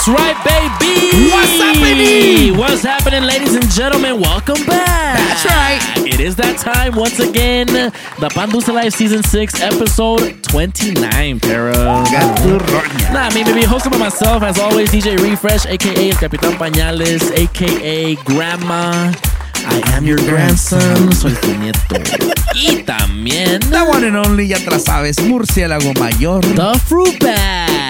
That's right, baby. What's happening? What's happening, ladies and gentlemen? Welcome back. That's right. It is that time once again. The Pan Dulce Live Season 6, Episode 29, Pero. Nah, mean, baby, hosted by myself, as always, DJ Refresh, aka El Capitán Pañales, aka Grandma. I am your grandson, soy tu nieto. Y también, The one and only, ya te sabes, murciélago mayor. The Fruit Bag.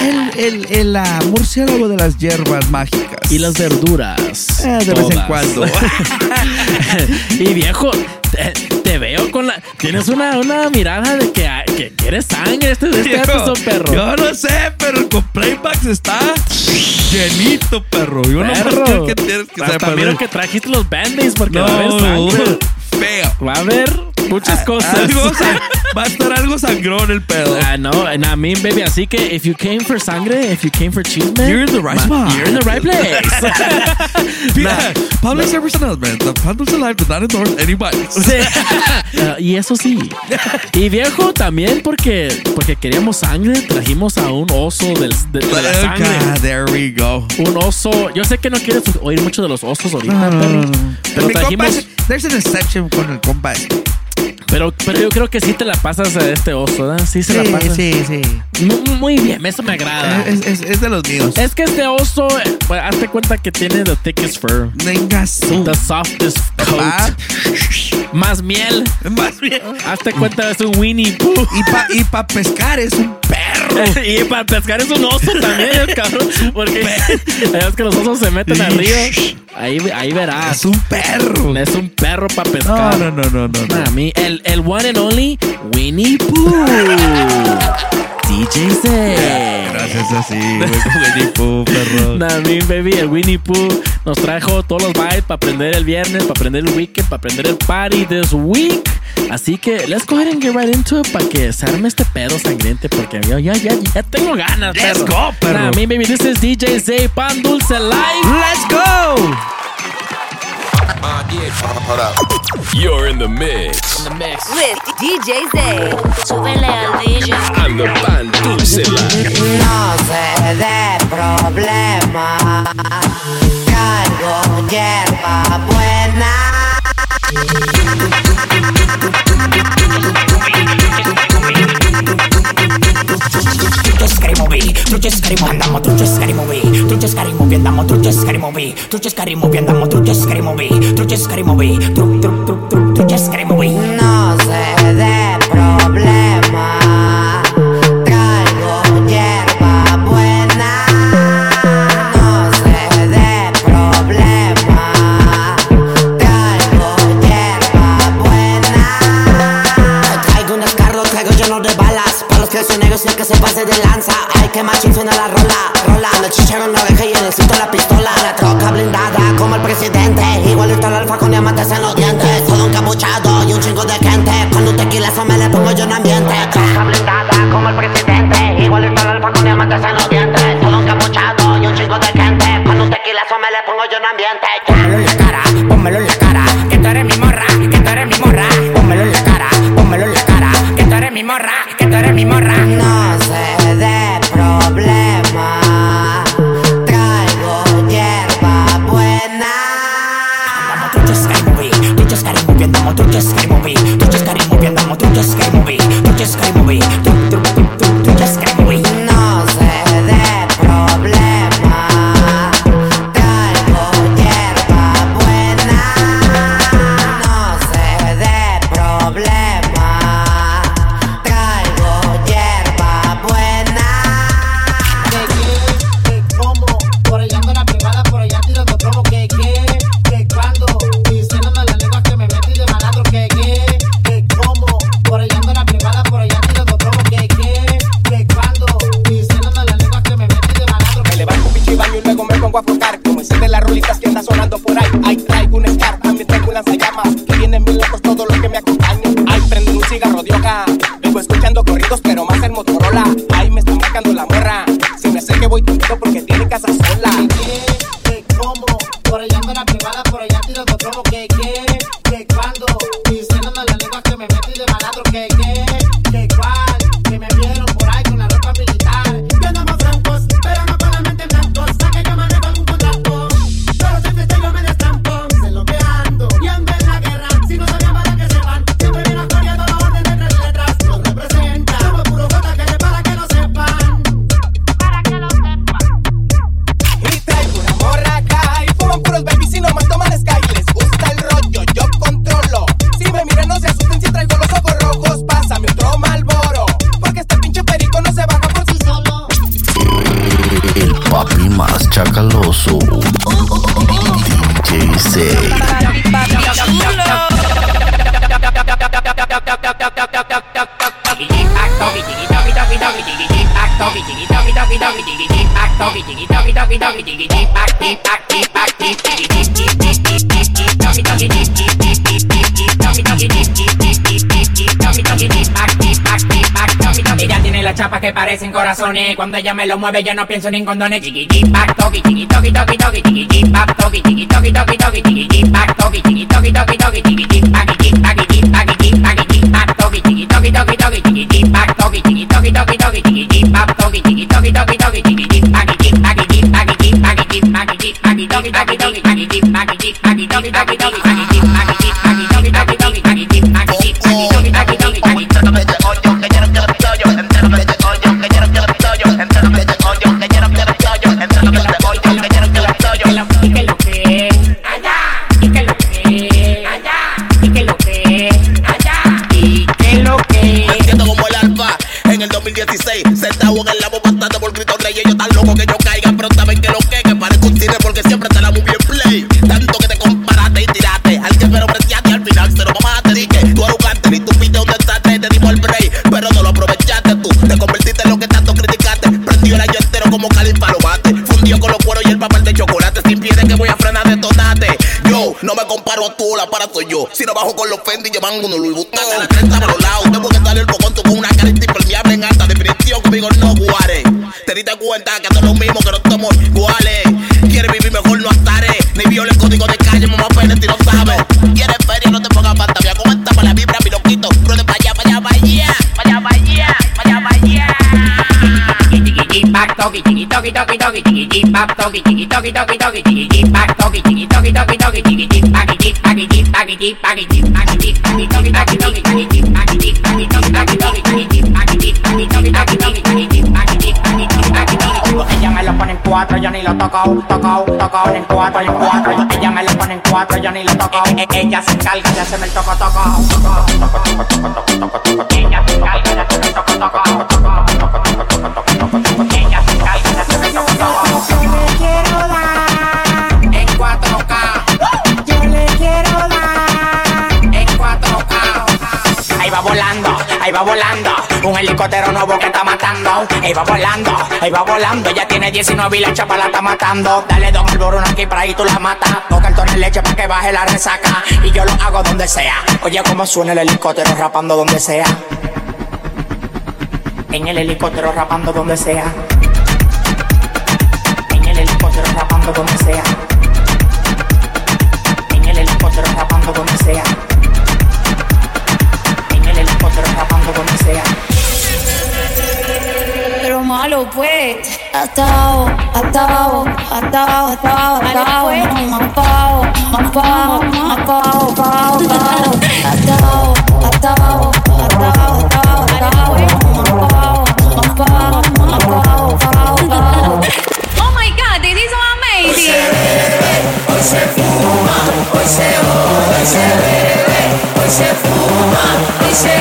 El, el, el ah, murciélago de las hierbas mágicas. Y las verduras. Eh, de vez en cuando. y viejo, te, te veo con la. Tienes una, una mirada de que, ah, que quieres sangre este, este Viejo, perro. Yo no sé, pero con playbacks está llenito, perro. Yo no sé Perro. qué tienes que Hasta miro que trajiste los band-aids porque no, va a haber sangre. feo. Va a haber muchas cosas. Algo sa- va a estar algo sangrón el pedo. I know, and I mean, baby, así que if you came for sangre, if you came for cheese, man, You're in the right spot. You're in the right place. Yeah, Public service announcement. The Pan Dulce Live does not endorse anybody. Sí. Ah, y eso sí. Y viejo también porque porque queríamos sangre, trajimos a un oso del, de, de la sangre. God, there we go. Un oso. Yo sé que no quieres oír mucho de los osos ahorita, No, no, pero, no, pero compa trajimos. es- there's an exception con el compa. Pero, pero yo creo que sí te la pasas a este oso, ¿verdad? Sí se la Sí, pasas. sí, sí. Mu- Muy, bien, eso me agrada. Es, es- es de los míos. Es que este oso, pues, hazte cuenta que tiene the thickest fur. Venga, su. The softest coat. Ah, Más miel. Más bien. Hazte cuenta, es un Winnie Pooh. Y para y pa pescar es un perro. y para pescar es un oso también, el cabrón. Porque es que los osos se meten al río. Ahí, ahí verás. Es un perro. Es un perro para pescar. no, no, no, no. no. A mí, el, el one and only Winnie Pooh. DJ. Gracias así. Winnie Pooh, perro. Nah, a mí, baby, el Winnie Pooh nos trajo todos los vibes para aprender el viernes, para aprender el weekend, para aprender el party this week. Así que let's go ahead and get right into it para que se arme este pedo sangriente porque yo ya, ya, ya tengo ganas, Let's perro. go, perro. Nah, mí, baby, this is DJ Z Pan Dulce Live. Let's go. You're in the mix. With DJ Z. Súbele al DJ. And the Pan Dulce Live. No se dé problema. Cargo hierba buena. Trucce scary trucce scary movie, trucce scary movie, scary. No se dé problema. El que se pase de lanza. Ay, que machín la rola, rola. Me chicharon en la oreja y necesito la pistola. La troca blindada como el presidente, igualito al alfa con diamantes en los dientes. Todo encapuchado y un chingo de gente. Con un tequila me le pongo yo en ambiente. Troca blindada como el presidente, igualito al alfa con diamantes en los dientes. Todo encapuchado y un chingo de gente. Con un tequila me le pongo yo en ambiente. Droga. Vengo escuchando corridos, pero más en Motorola. Ahí me está marcando la morra. Si me sé que voy tonto porque tiene casa sola. Ella tiene las chapas que parecen corazones. Cuando ella me lo mueve, yo no pienso ni en condones. doggy doggy it. Si no bajo con los Fendi, llevan uno Louis Vuitton. A la 30 para los lados. Tengo que sale el bocón tú con una carita impermeable en alta definición. Conmigo no guare. Te diste cuenta que son lo mismo que no somos iguales. Quieres vivir mejor, no estaré. Ni viola el código de calle, mamá pene, y no sabes. Quieres feria, no te pongas fantasía. Con esta para la vibra, mi loquito. Ruede para allá, para allá, para allá. Para allá, para allá, para allá, para allá. Toqui, ella me lo pone en cuatro, yo ni lo toco, toco, toco en cuatro, en cuatro. Ella me lo pone en cuatro, yo ni lo toco. Ella se encarga de hacerme el toco, toco, toco. Ella se encarga de hacerme el toco, toco. Ahí va volando. Un helicóptero nuevo que está matando. Ahí va volando, ahí va volando. Ella tiene 19 y la chapa la está matando. Dale dos malboros aquí para ahí tú la matas. Dos cartones de leche para que baje la resaca. Y yo lo hago donde sea. Oye, cómo suena el helicóptero rapando donde sea. En el helicóptero rapando donde sea. pues pao, pao, pao, pao. Oh my God, these are amazing. Hoy se fuma, hoy se bebe, hoy se bebe, hoy se fuma, hoy se bebe.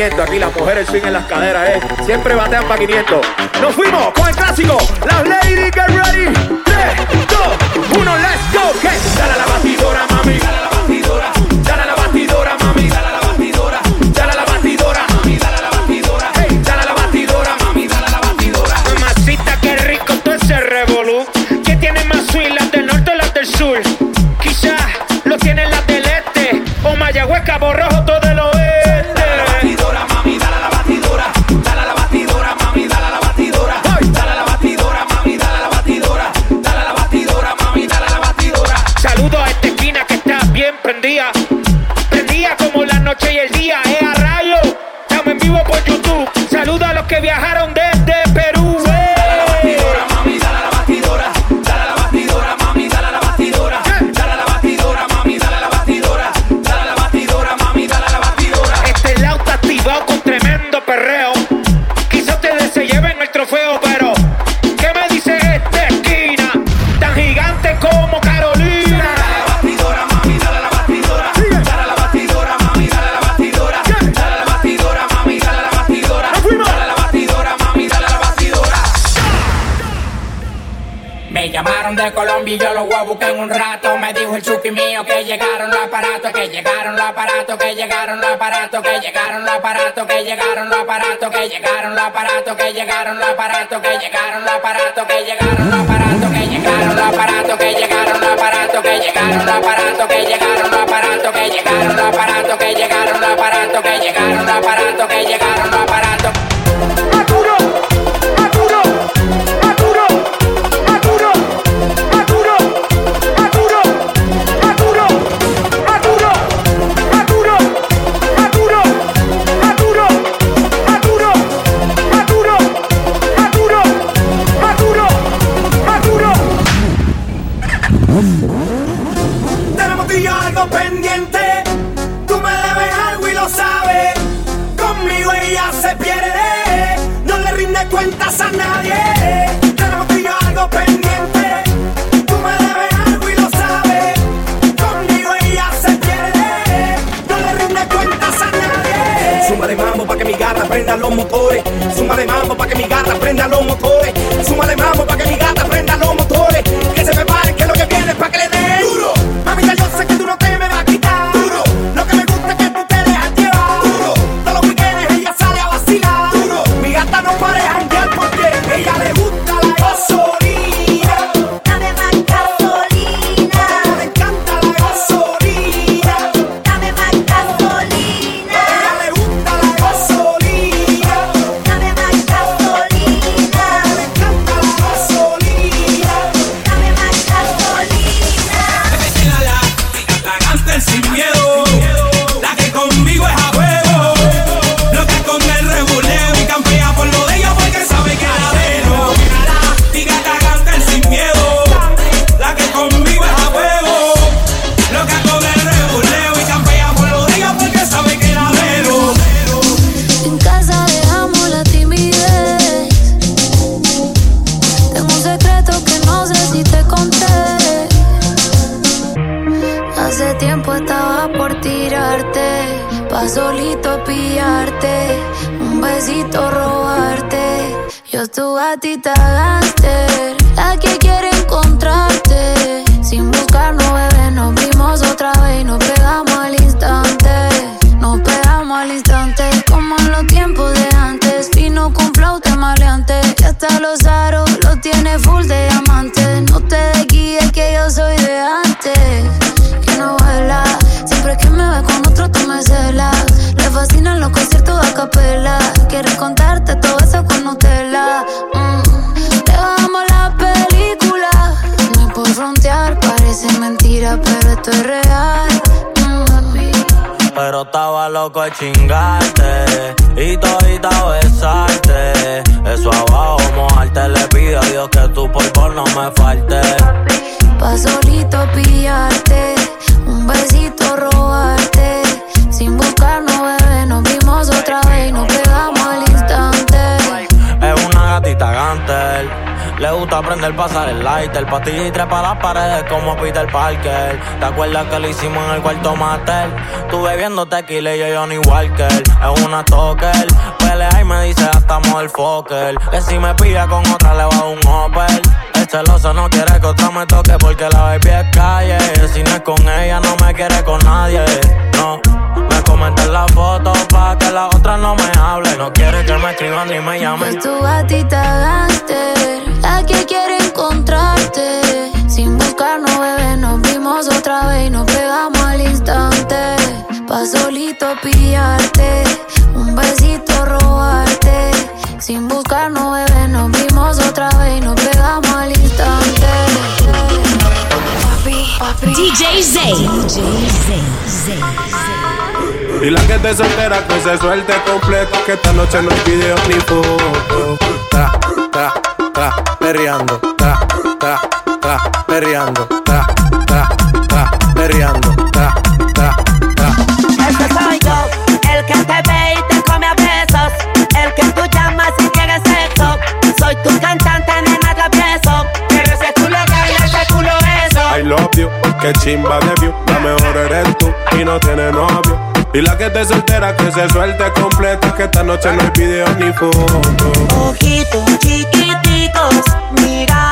500. Aquí las mujeres siguen las caderas, eh. Siempre batean para 500. Nos fuimos con el clásico. Las ladies get ready. 3, 2, 1, let's go. Que sale la batidora, mami. mami, yo lo voy a buscar en un rato. Me dijo el chupi mío que llegaron los aparatos, que llegaron los aparatos, que llegaron los aparatos, que llegaron los aparatos, que llegaron los aparatos, que llegaron los aparatos, que llegaron los aparatos, que llegaron los aparatos, que llegaron los aparatos, que llegaron los aparatos, que llegaron los aparatos, que llegaron los aparatos, que llegaron los aparatos, que llegaron los aparatos, que llegaron los aparatos, que llegaron los aparatos, que llegaron los aparatos. gata prenda los motores. Súmale mambo para que mi gata 怪情 pasar el lighter. Pastilla y trepa las paredes como Peter Parker. ¿Te acuerdas que lo hicimos en el cuarto master? Tú bebiendo tequila y yo Johnny Walker. Es una toker. Pelea y me dice hasta motherfucker. Que si me pilla con otra le va a un Opel. El celoso no quiere que otra me toque porque la baby es calle. Si no es con ella, no me quiere con nadie. No. Me comenten la foto pa' que la otra no me hable. No quiere que me escriban ni me llamen. Es tu gatita gánster, la que quiere Sin buscarnos, bebé, nos vimos otra vez y nos pegamos al instante. Pa' solito pillarte, un besito robarte. Sin buscarnos, bebé, nos vimos otra vez y nos pegamos al instante. Papi, papi. DJ Zay. Y la que te soltera que se suelte completo Que esta noche no hay video ni foto Tra, tra, tra, perreando Tra, tra, tra, perreando Tra, tra, tra, perreando Tra, tra, tra Ese soy yo, el que te ve y te come a besos. El que tú llamas si quieres sexo. Soy tu cantante, nena travieso. Quiero ese culo que ese culo eso. I love you, que chimba de view La mejor eres tú y no tienes novio Y la que te soltera que se suelte completa Que esta noche no hay video ni foto Ojitos chiquiticos, que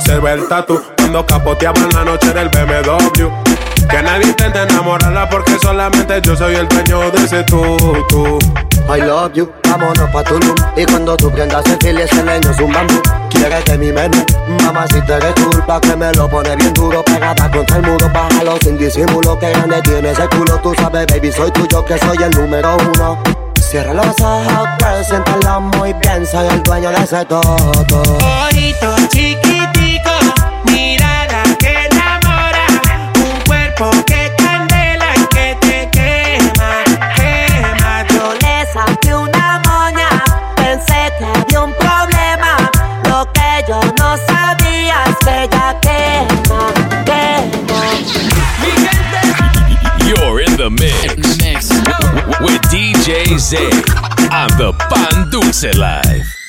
se ve el tatu. Cuando capoteamos en la noche del BMW Que nadie intente enamorarla porque solamente yo soy el dueño de ese tú, tú I love you, vámonos pa' Tulum. Y cuando tú prendas el fil y ese leño es un bambú. Quieres de mi menú, mamá si te eres culpa Que me lo pone bien duro, pegada contra el muro Bájalo sin disimulo, que grande tiene ese culo. Tú sabes baby, soy tuyo que soy el número uno. Cierra los ojos, preséntalo muy bien Soy el dueño de ese todo Ojitos chiquiticos, sabía es que ella quema, quema. You're in the mix, with DJ Zay on the Pan Dulce Live.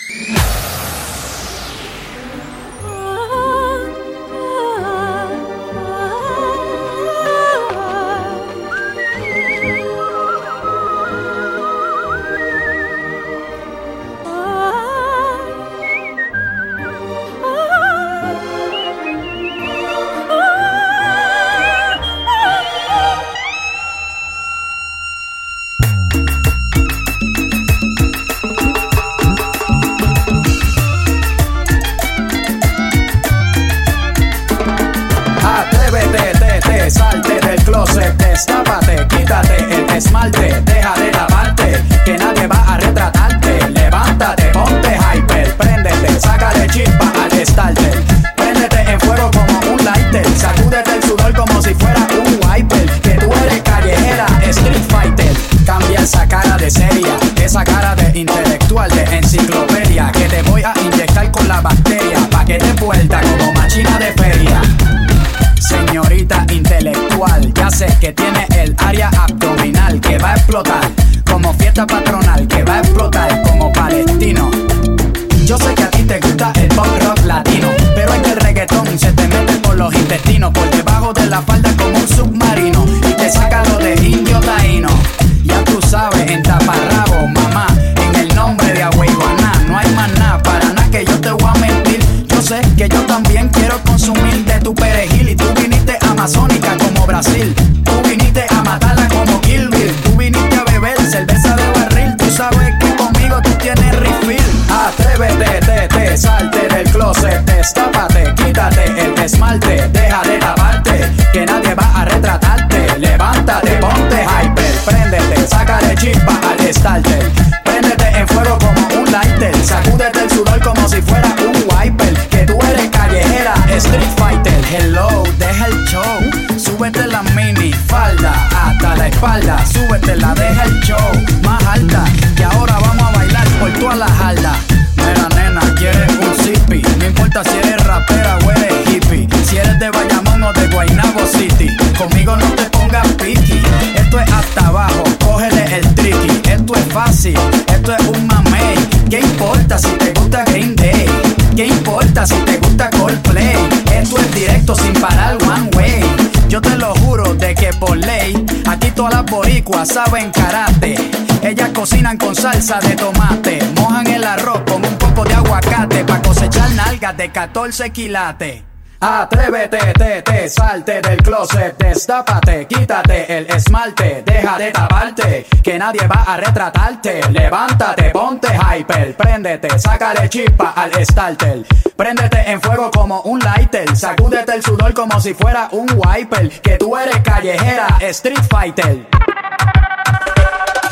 Sin parar one way. Yo te lo juro de que por ley, aquí todas las boricuas saben karate. Ellas cocinan con salsa de tomate, mojan el arroz con un poco de aguacate para cosechar nalgas de 14 quilates. Atrévete, te, te, salte del closet, destápate, quítate el esmalte, deja de taparte, que nadie va a retratarte. Levántate, ponte hyper, préndete, sácale chispa al starter. Préndete en fuego como un lighter, sacúdete el sudor como si fuera un wiper, que tú eres callejera, street fighter.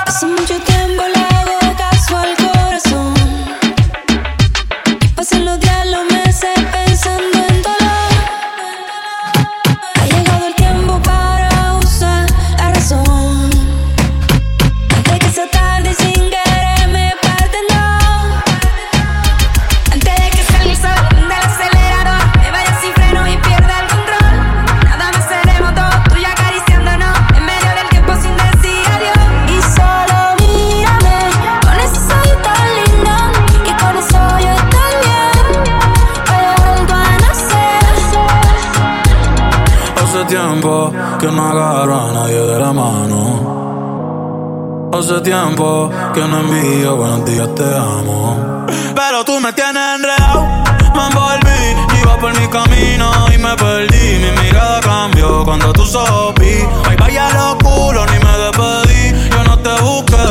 Hace mucho tiempo le hago caso al corazón. Y pasan los días, agarro a nadie de la mano. Hace tiempo que no envío buenos días, te amo. Pero tú me tienes enredado, me envolví, iba por mi camino y me perdí. Mi mirada cambió cuando tú sopí. Ay, vaya los culos, ni me despedí. Yo no te busqué,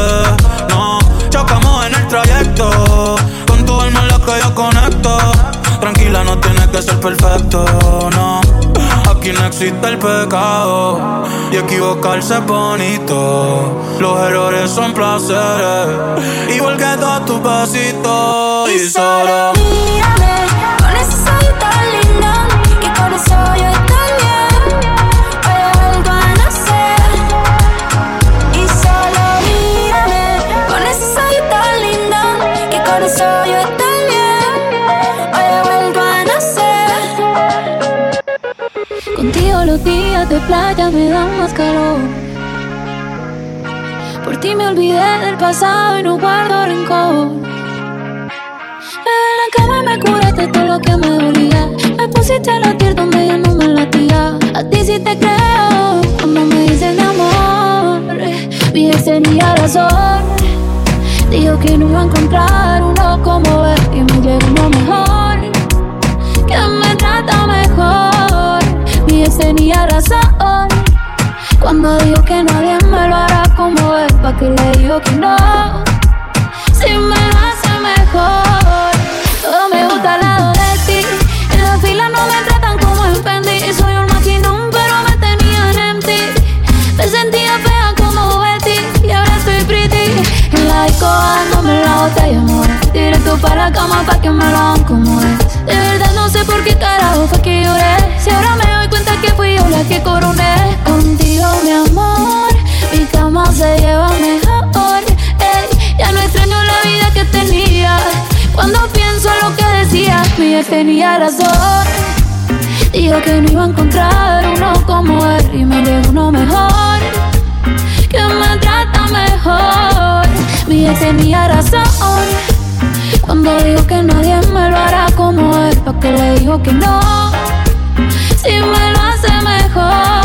no. Chocamos en el trayecto, con tu alma en la que yo conecto. Tranquila, no tienes que ser perfecto, no. Aquí no existe el pecado y equivocarse es bonito. Los errores son placeres, igual que todos tus besitos. Y solo Mírame con ese que con eso yo estoy bien. Algo a nacer. Y solo mírame con ese que con eso yo Contigo los días de playa me dan más calor. Por ti me olvidé del pasado y no guardo rencor. En la cama me curaste todo lo que me dolía. Me pusiste a latir donde ya no me latía. A ti sí te creo cuando me dices mi amor. Mi ex tenía razón. Dijo que no iba a encontrar uno como él. Y me llegó uno mejor. Que tenía razón. Cuando dijo que nadie me lo hará como él. Pa' que le digo que no. Si me lo hace mejor. Todo me gusta al lado de ti. En la fila no me tratan como en Fendi. Soy un maquinón, pero me tenían empty. Me sentía fea como Betty. Y ahora estoy pretty. En la disco dándome la botella, amor. Directo para la cama pa' que me lo hagan como es. De verdad sé por qué carajo fue que lloré. Si ahora me doy cuenta que fui yo la que coroné. Contigo, mi amor. Mi cama se lleva mejor. Ey, ya no extraño la vida que tenía. Cuando pienso en lo que decía, mi ex tenía razón. Dijo que no iba a encontrar uno como él y me llegó uno mejor. Que me trata mejor. Mi ex tenía razón. Cuando dijo que nadie me lo hará como él, pa' que le dijo que no. Si me lo hace mejor.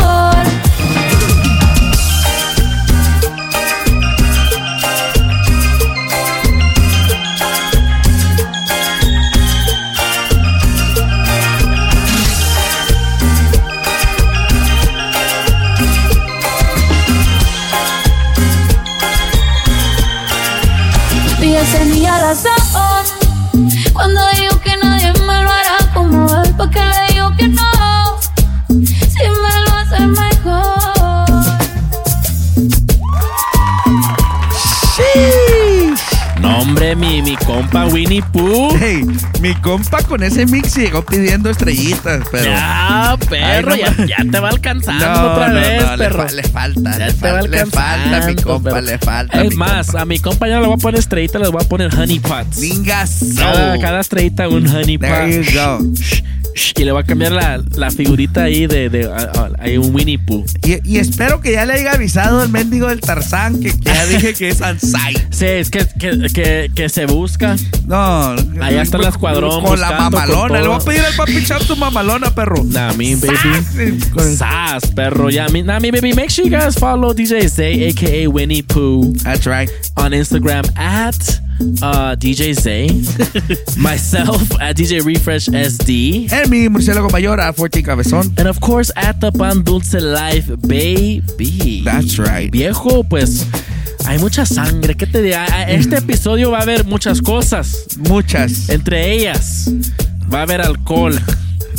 Pa' que le digo que no. Si me lo hace mejor. No, hombre, mi mi compa Winnie Pooh. Hey, mi compa con ese mix llegó pidiendo estrellitas, pero. Ya, perro, Ay, no ya, te va alcanzando No, otra no, vez, no, le perro. fa- le falta, Ya le va le falta, mi compa, perro. le falta, Es más, a mi compa ya no le voy a poner estrellita, le voy a poner honey pots. Ningas. Cada, cada estrellita un honey pot. There you go. Y le voy a cambiar la, la figurita ahí de, de ahí un Winnie Pooh. Y, y espero que ya le haya avisado el mendigo del Tarzán que, que ya dije que es Ansai. Sí, es que, que, que, que se busca. No. Allá está el escuadrón. Con la mamalona. Le voy a pedir al papi Chap tu mamalona, perro. Nah, me baby. Sas, perro. Yeah, me, nah, me baby. Make sure you guys follow DJ Zay, aka Winnie Pooh. That's right. On Instagram at uh, DJ Zay. Myself at DJ Refresh SD. En mi murciélago mayor a 14 Cabezón. And of course at the Pan Dulce Life, baby. That's right. Viejo, pues. Hay mucha sangre. ¿Qué te diga? Este episodio va a haber muchas cosas. Muchas. Entre ellas, va a haber alcohol.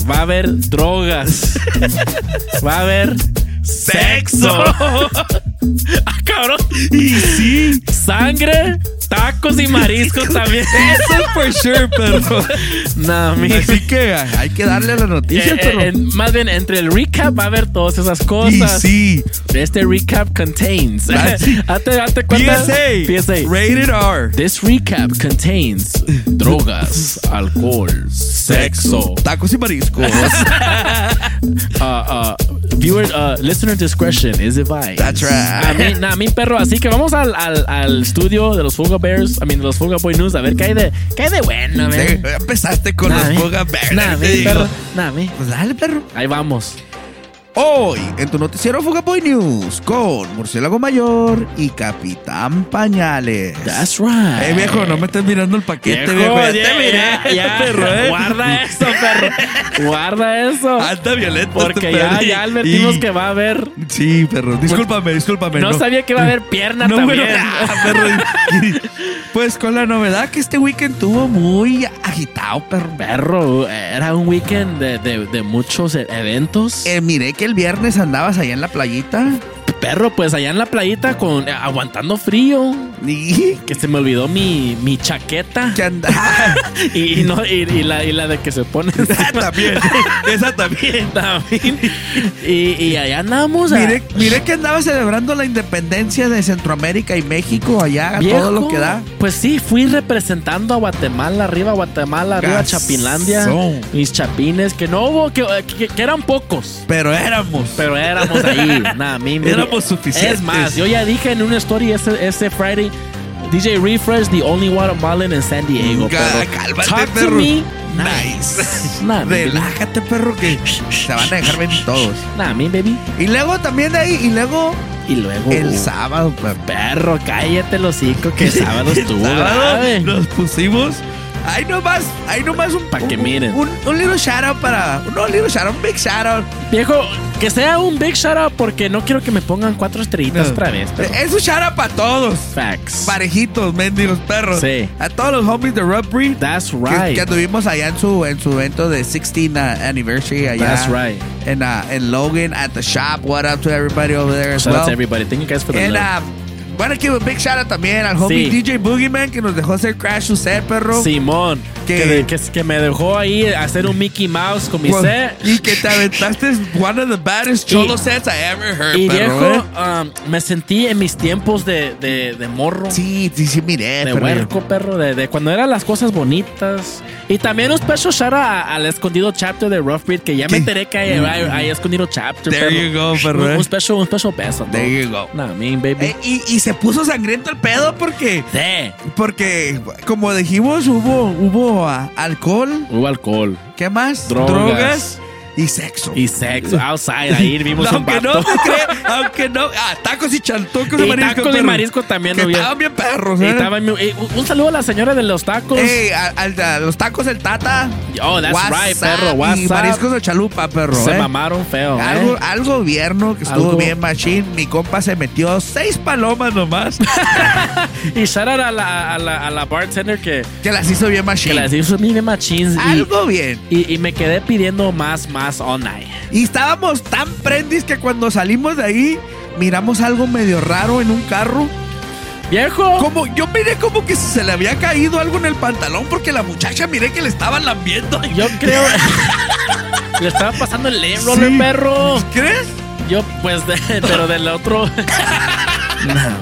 Va a haber drogas. va a haber sexo. ah, cabrón. Y sí. Sangre, tacos y mariscos también. Eso es for sure, perro. No, mi. Así que hay que darle la noticia, Eh, perro. eh, en- más bien, entre el recap va a haber todas esas cosas. Sí. Este recap contains. Ah, cuenta. PSA. PSA. Rated R. This recap contains drogas, alcohol, sexo, Tacos y mariscos. uh, uh, viewer, uh, listener discretion is advised. That's right. A mí, nah, a mí, perro. Así que vamos al, al, al estudio de los Fuga Bears, I mean, de los Fuga Boy News, a ver qué hay de, qué hay de bueno, man. Empezaste con Nah, los Boga Bears. Digo. perro. Mi. Pues dale, perro. Ahí vamos. Hoy, en tu noticiero Fuga Boy News, con Murciélago Mayor y Capitán Pañales. That's right. Eh, viejo, no me estés mirando el paquete, Viejo, viejo. Ya te ya, miré, ya, ya. perro, eh. Guarda eso, perro. Guarda eso. Anda violento Porque este ya, perro. ya advertimos Y- que va a haber. Sí, perro. Discúlpame, discúlpame. No, sabía que iba a haber pierna No, también. bueno, ah, perro. Pues con la novedad que este weekend tuvo muy agitado, perro. Perro, era un weekend de, de- de muchos e- eventos. Eh, miré que el viernes andabas allá en la playita. Perro, pues allá en la playita con eh, aguantando frío. Y Que se me olvidó mi, mi chaqueta. que andaba. Y, y no, y, y la, y la de que se pone. también. Esa también. También. Y, y allá andamos. a- Miré, miré que andaba celebrando la independencia de Centroamérica y México allá, Viejo, todo lo que da. Pues sí, fui representando a Guatemala, arriba Guatemala, arriba Gasón. Chapinlandia. Mis chapines, que no hubo, que, que- que eran pocos. Pero éramos. Pero éramos ahí. Nada, mi, mi- Éramos suficientes. Es más, yo ya dije en una story ese, ese Friday. DJ Refresh, the only Guatemalan in San Diego. Perro. cálmate, Talk to perro. me. Nice. Nah. Relájate, perro, que se van a dejar venir todos. Nah, mi baby. Y luego también de ahí, y luego Y luego. el sábado, perro. Cállate el hocico que sábado estuvo. sábado grave. nos pusimos. Ahí nomás, ahí nomás un. Pa' que miren. Un, un little shout out para. No, un little shout out, un big shout out. Viejo, que sea un big shout out porque no quiero que me pongan cuatro estrellitas No. otra vez. pero- Es un shout out para todos. Facts. Parejitos, mendigos perros. Sí. A todos los homies de Rub Breed. That's Que, right. que anduvimos allá en su, en su evento de 16 uh, anniversary allá. That's right. En, uh, en Logan at the shop. What up to everybody over there as Shout out well. to everybody. Thank you guys for the And, love. uh, bueno, give a big shout out también al homie Sí. DJ Boogeyman que nos dejó hacer Crash set, perro. Simón, que- que, que, que me dejó ahí hacer un Mickey Mouse con mi set. Y que te aventaste one of the baddest cholo Y- sets I ever heard, Y perro, viejo, ¿eh? um, me sentí en mis tiempos de, de, de morro. Sí, sí, sí, miré, De perro. huerco, perro, de, de cuando eran las cosas bonitas. Y también un special shout out a- al escondido chapter de Rough Breed, que ya me enteré que hay, hay, hay escondido chapter. There perro. you go, perro, Un, eh. un special, un special beso. There you go. Nah, mean, baby. Eh, y, y se puso sangriento el pedo porque, Sí. porque como dijimos, hubo, hubo ah, alcohol, Hubo alcohol. ¿qué más? Drogas. Y sexo. Y sexo. Outside, ahí vimos un aunque no cree, aunque no, ah, tacos y chantocos de Y marisco. tacos de marisco también, Que no estaban bien perros, Y ¿eh? estaba en mi- eh, un- saludo a la señora de los tacos. Ey, a, al- a los tacos del Tata. Oh, that's WhatsApp right, perro. Y WhatsApp. mariscos de chalupa, perro. Se ¿eh? mamaron feo, ¿eh? Algo, algo vierno que estuvo Algo- bien machine. Mi compa se metió seis palomas nomás. Y shout out a la, a la, a la bartender que, que las hizo bien machine. que las hizo bien machines. y- Algo bien. Y, y me quedé pidiendo más, más night. Y estábamos tan prendis que cuando salimos de ahí, miramos algo medio raro en un carro. Viejo. Como, yo miré como que se le había caído algo en el pantalón porque la muchacha miré que le estaban lambiendo. Yo creo. Le estaba pasando el lembro, Sí. perro. ¿Crees? Yo, pues, de- pero del otro. Nah,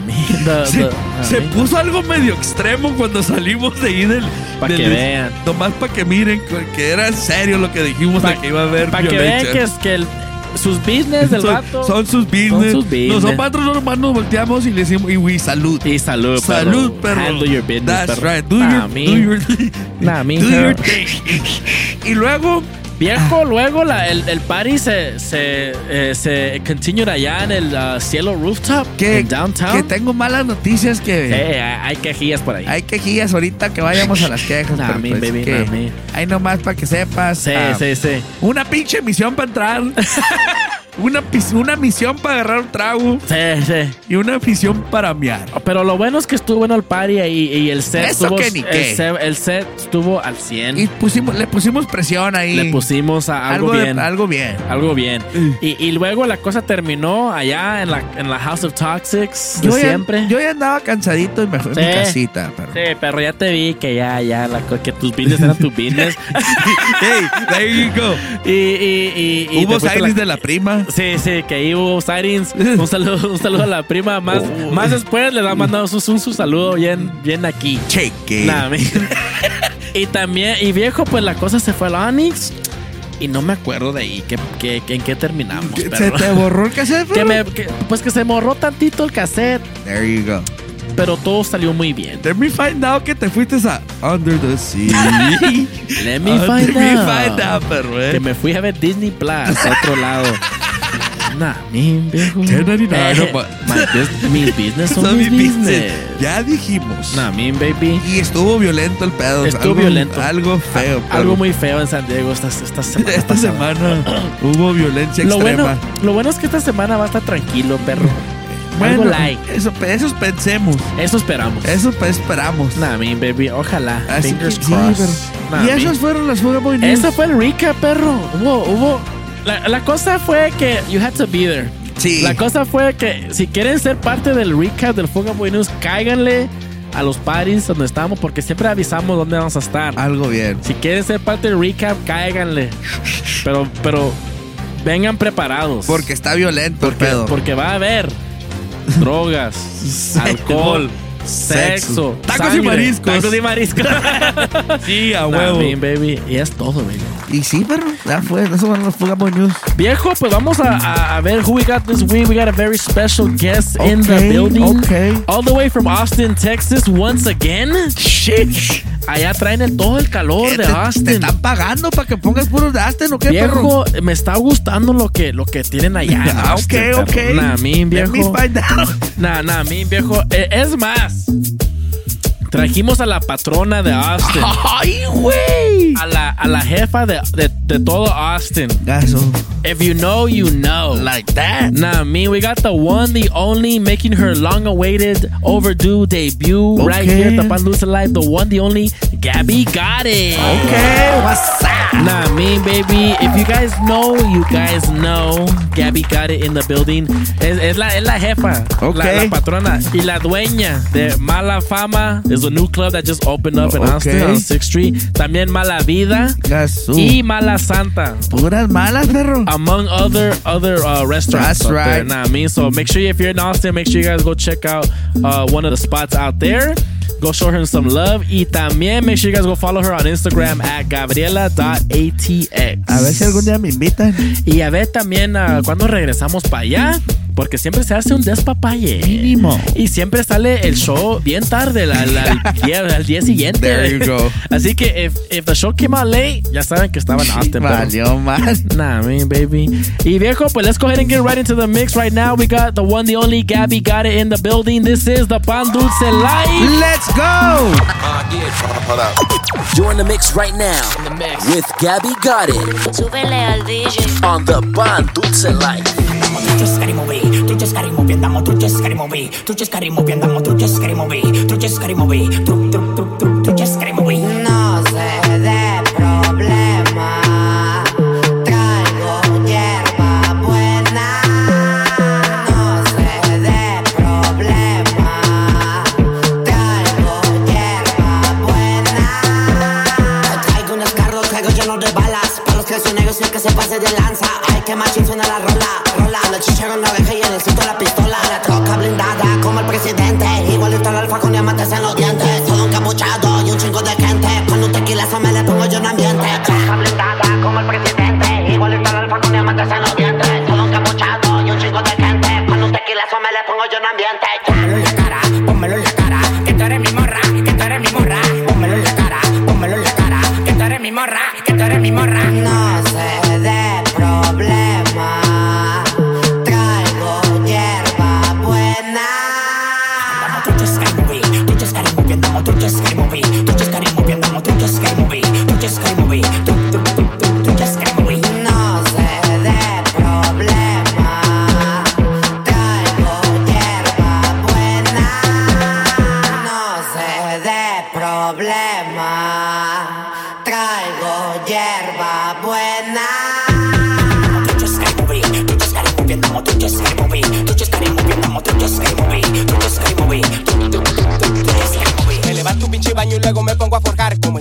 Se, se a mí. puso algo medio extremo cuando salimos de ahí del. Pa' del- que vean. Nomás para que miren que era en serio lo que dijimos de que iba a haber Para que vean que, es que el- sus business del son, vato. son sus business. Son sus business. Nosotros nomás nos volteamos y le decimos, y we salud. Y salud, perro. Salud, perro. Handle your business, That's perro. right. Do, Nah, your, me. do your, Nah, do your thing. Y luego, Viejo, luego la- el, el party se, se, eh, se continued allá en el uh, Cielo Rooftop que, en downtown. que tengo malas noticias que. Hay quejillas por ahí. Hay quejillas ahorita que vayamos a las quejas. Nah, me, pues baby, que nah. Ahí nomás para que sepas. Sí, ah, sí, sí. Una pinche misión para entrar. una, una misión para agarrar un trago. Sí, sí. Y una misión para miar. Pero lo bueno es que estuvo bueno el party y, y el set Eso estuvo, que ni el, qué. set, el set estuvo al 100. Y pusimos, le pusimos presión ahí. Le pusimos a algo, Algo de- bien. algo bien. Algo bien. Y, y luego la cosa terminó allá en la, en la House of Toxics de Yo ya, siempre. yo ya andaba cansadito y me fui a mi Sí. casita. Pero... Sí, pero ya te vi que ya, ya, la, que tus business eran tus business. hey, there you go. Y, y, y, y Hubo sightings la- de la prima. Sí, sí, que ahí hubo sightings. Un saludo, un saludo a la prima. Más, Oh. más después le da mandado su, su, su saludo bien, bien aquí. Cheque. Nah, y también, y viejo, pues la cosa se fue al Onyx. Y no me acuerdo de ahí que, que- que en qué terminamos. ¿Se te borró el cassette? Que me- pues que se morró tantito el cassette. There you go. Pero todo salió muy bien. Let me find out que te fuiste a Under the Sea. Let me Under find me out. find out, eh. Que me fui a ver Disney Plus a otro lado. Nah, mi viejo. 1099, Eh, no, mis business son, Son mis mi business. business. Ya dijimos. Nah, mi baby. Y estuvo violento el pedo. Estuvo algo, violento. Algo feo. A- Algo muy feo en San Diego esta, esta semana. Esta semana hubo violencia Lo extrema. bueno, lo bueno es que esta semana va a estar tranquilo, perro. Bueno, Algo light. eso, eso pensemos. Eso esperamos. Eso pe- esperamos. Nah, mi baby. Ojalá. Así Fingers que sí, crossed. pero- Nah, y esas fueron las Fuga Boy News. Eso fue el recap, perro. Hubo, hubo. La, la cosa fue que you had to be there. Sí. La cosa fue que si quieren ser parte del recap del Fuga Boy News, cáiganle a los parties donde estamos porque siempre avisamos dónde vamos a estar. Algo bien. Si quieren ser parte del recap, cáiganle. Pero, pero vengan preparados. Porque está violento el porque, pedo. porque va a haber drogas, alcohol, sexo, Tacos y sangre, mariscos. Tacos y mariscos. Sí, a Nah, huevo. bien, baby. Y es todo, baby. Y sí, pero ya fue. Eso las Fuga Boy News. Viejo, pues vamos a, a- ver who we got this week. We got a very special guest in the Okay, building. okay. All the way from Austin, Texas, once again. Shit. Allá traen el- todo el calor ¿Qué de te, Austin. ¿Te están pagando para que pongas puros de Aston o qué, perro? Viejo, me está gustando lo que, lo que tienen allá. en Ah, Austin, ok, perro. ok. Nah, mi viejo. Nah, nah, mi viejo. Eh, es más, Yes. Trajimos a la patrona de Austin. ¡Ay, güey! A la, a la jefa de, de, de todo Austin. Eso. If you know, you know. Like that. Nah, me, we got the one, the only, making her long-awaited, overdue debut right here at the Pan Dulce Live. The one, the only, Gabby got it. Okay, what's up? Nah, me, baby. If you guys know, you guys know. Gabby got it in the building. Es, es la, es la jefa. La, Okay. la patrona. Y la dueña de Mala Fama a new club that just opened up in Austin on 6th Street. También Mala Vida. Gasú. Y Mala Santa. Puras malas, perro. Among other other uh, restaurants. That's there. right. Nah, I mean, so make sure if you're in Austin, make sure you guys go check out uh, one of the spots out there. Go show her some love. Y también make sure you guys go follow her on Instagram at gabriela.atx. A ver si algún día me invitan. Y a ver también uh, cuando regresamos para allá. Porque siempre se hace un despapalle. Mínimo. Y siempre sale el show bien tarde, la- la- al, día, al día siguiente. There you go. Así que if, if the show came out late, ya saben que estaban en Austin. Valió mal. Nah, man, baby. Y viejo, pues let's go ahead and get right into the mix right now. We got the one, the only Gabby got it in the building. This is the Pan Dulce Live. Let's go. You're in the mix right now with Gabby Got It Súbele al DJ. on the Pan Dulce Life. Tu just gotta move it, tu just gotta move it, damo, tu just gotta move it, tu just gotta move it, damo, tu just mismo rango.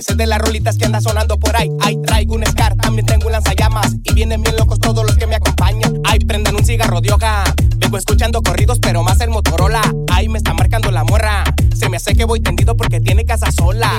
Sé de las rolitas que anda sonando por ahí. Ay, traigo un Scar, también tengo un lanzallamas. Y vienen bien locos todos los que me acompañan. Ay, prendan un cigarro de hoja. Vengo escuchando corridos, pero más el Motorola. Ay, me está marcando la morra. Se me hace que voy tendido porque tiene casa sola.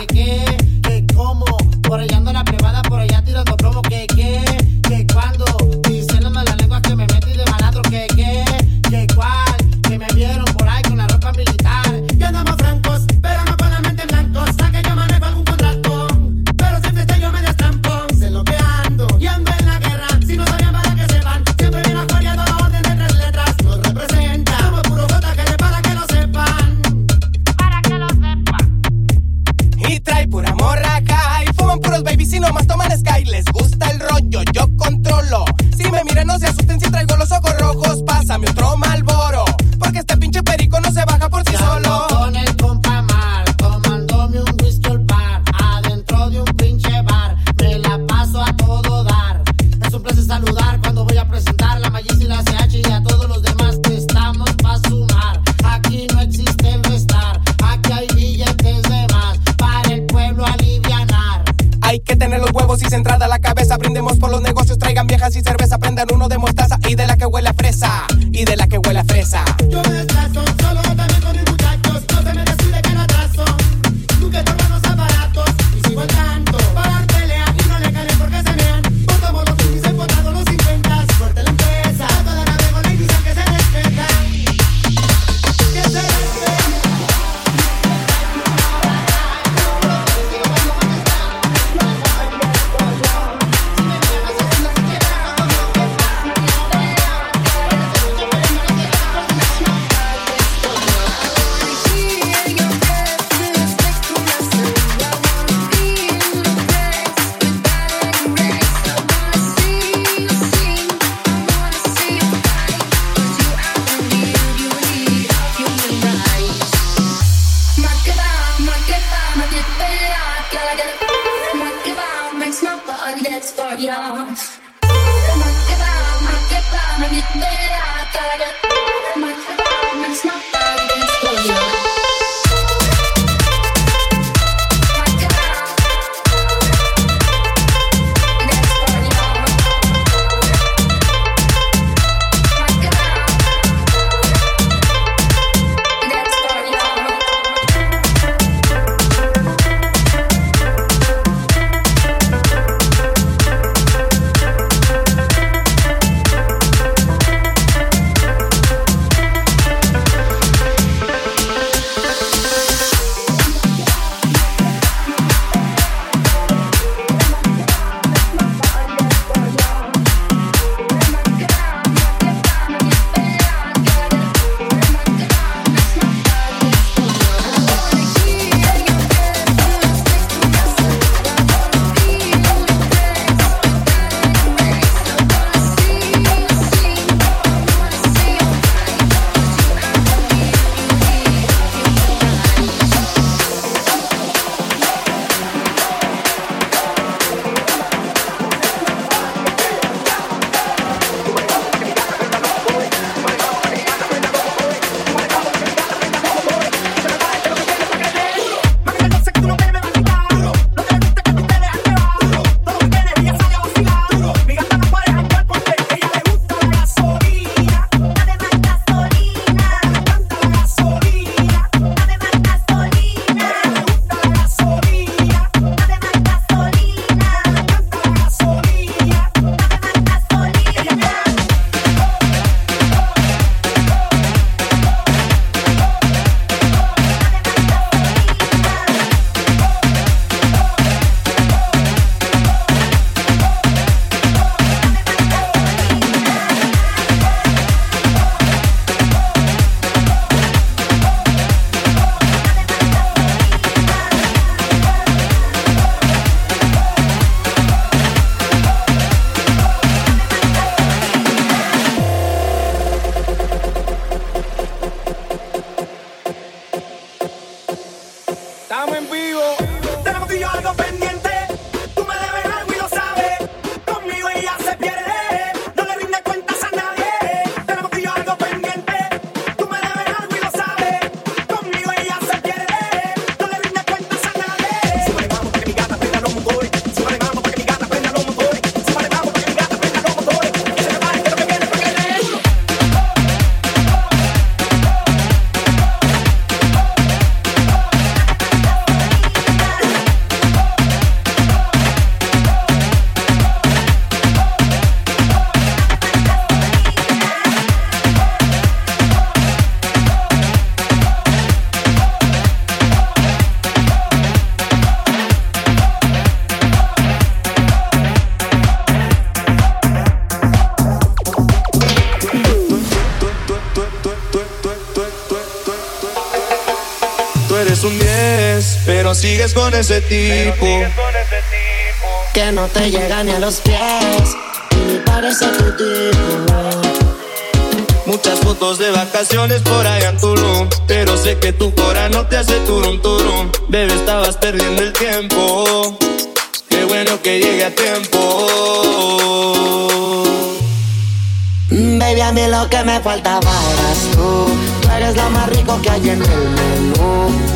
Ese tipo. Que no te llega ni a los pies. Y parece tu tipo. Muchas fotos de vacaciones por allá en Tulum. Pero sé que tu cora no te hace turum turum. Bebé, estabas perdiendo el tiempo. Qué bueno que llegue a tiempo. Baby, a mí lo que me faltaba eras tú. Tú eres lo más rico que hay en el menú.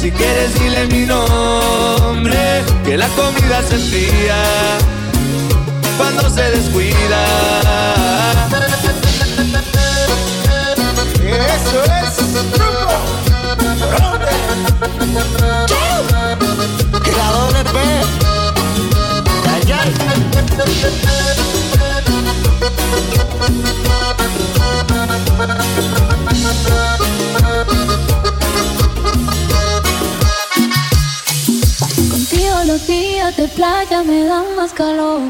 Si quieres, dile mi nombre. Que la comida se enfría cuando se descuida. Eso es truco. Contigo los días de playa me dan más calor.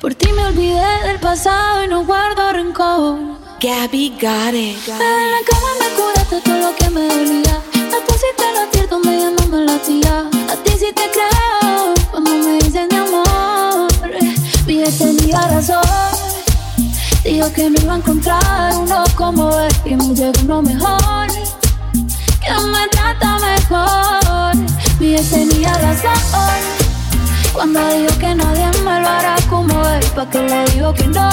Por ti me olvidé del pasado y no guardo rencor. Gabby got it. En la cama me curaste todo lo que me dolía. Me pusiste latir donde ya no me latía. A ti sí te creo cuando me dices mi amor. Mi tenía razón. Dijo que no iba a encontrar uno como él. Y me llegó uno mejor. Que me trata mejor. Mi tenía razón. Cuando dijo que nadie me lo hará como él. ¿Pa' que le digo que no?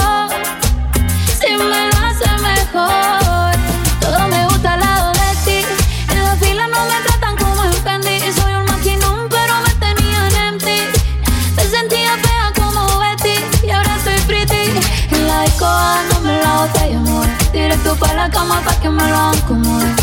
Si me lo hace mejor. Todo me gusta al lado de ti. En la fila no me tratan como en Fendi. Soy un maquinón, pero me tenían en ti. Me sentía fea como Betty. Y ahora soy pretty. En la disco dándome la botella, amor. Directo para la cama pa' que me lo hagan como.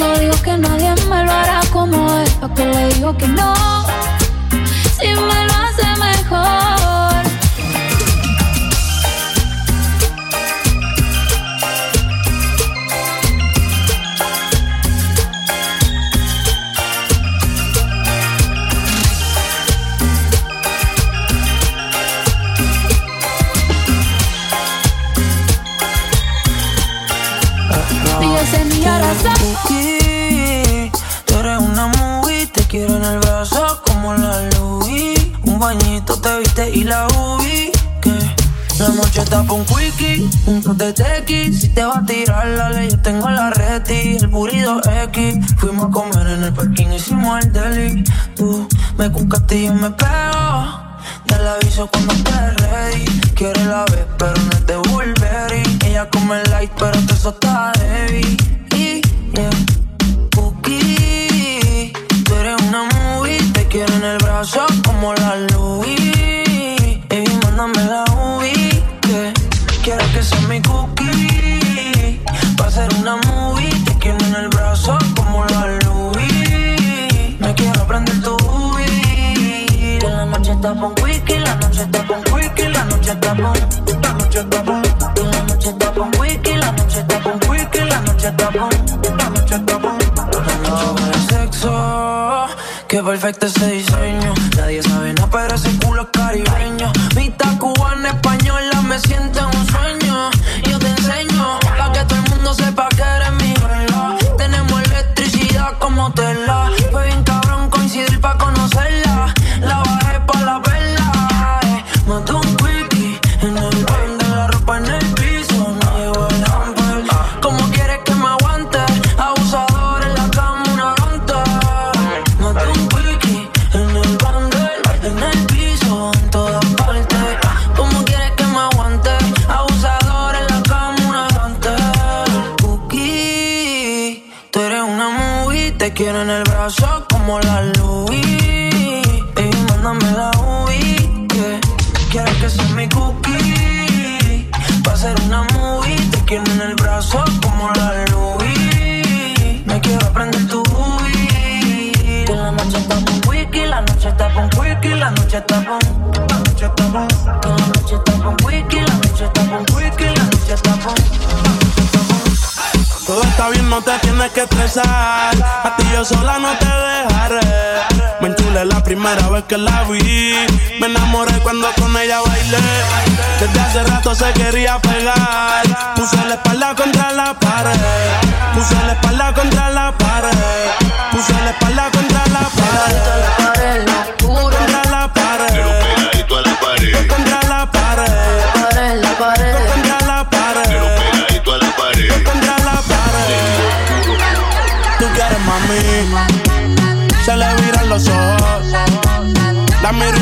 Cuando dijo que nadie me lo hará como él, ¿pa' que le digo que no? Si me lo hace mejor. Mi ex tenía razón. La noche está pa' un quickie, un de tequi. Si te va a tirar la ley, yo tengo la reti, el burrito X. Fuimos a comer en el parking, hicimos el deli. Tú me cucaste y yo me pego. Te la aviso cuando estés ready. Quiere la vez, pero no de Burberry. Ella come light, pero te eso está heavy. Y, yeah. Tú eres una movie. Te quiero en el brazo como la Louis. Quiero que sea mi cookie. Va a ser una movie. Te quiero en el brazo como la Louis. Me quiero aprender tu UV. La noche está con wiki, la noche está con wiki, la noche está con, la noche está con, la noche está con wiki, la noche está con wiki, la noche está con, la noche está con, la noche sexo. Qué perfecto ese diseño. Nadie sabe nada, pero ese culo es caribeño. Mitad cubana, española, me siento Te quiero en el brazo como la Louis. Ey, mándame la que Quiero que seas mi cookie. Va a ser una movie. Te quiero en el brazo como la Louis. Me quiero aprender tu UV. Que la noche está con wiki, la noche está con wiki, la noche está con. La noche está con. Que la noche está con wiki, la noche está con wiki, la noche está con. Todo está bien, no te tienes que estresar. A ti yo sola no te dejaré. Me enchulé la primera vez que la vi. Me enamoré cuando con ella bailé. Desde hace rato se quería pegar. Puse la espalda contra la pared. Puse la espalda contra la pared. Puse la espalda contra la pared. Contra la pared.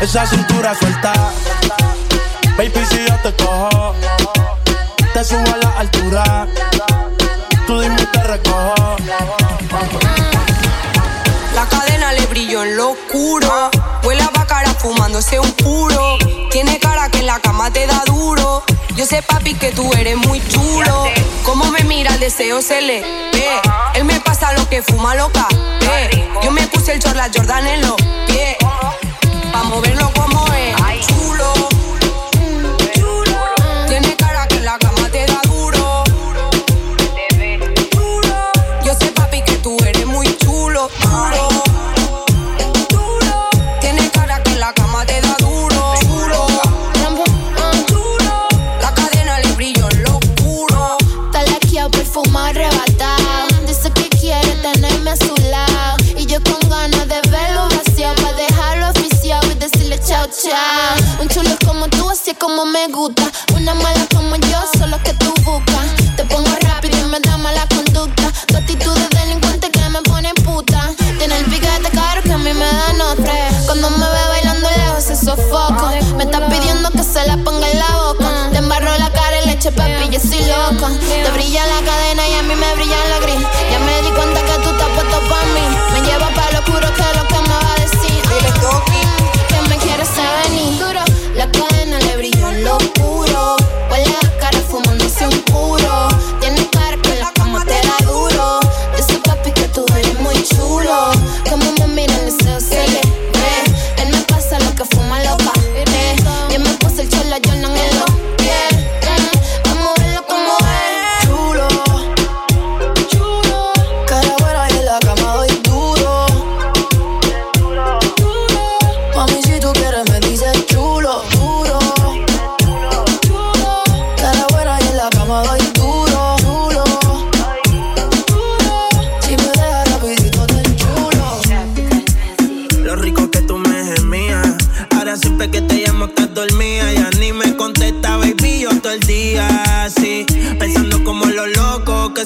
Esa cintura suelta. Baby, si yo te cojo, te subo a la altura. Tú dime te recojo. La cadena le brilló en lo oscuro. Huele a bacara fumándose un puro. Tiene cara que en la cama te da duro. Yo sé, papi, que tú eres muy chulo. Como me mira, el deseo se le ve. Él me pasa lo que fuma loca. Ve. Yo me puse el chorla Jordan en los pies. Pa' moverlo como es. Un chulo como tú, así es como me gusta. Una mala como yo, solo que tú buscas. Te pongo rápido y me da mala conducta. Tu actitud de delincuente que me pone puta. Tiene el piquete caro que a mí me da nota. Cuando me ve bailando lejos se sofoca. Me está pidiendo que se la ponga en la boca. Te embarro la cara y leche, papi, yo soy loca. Te brilla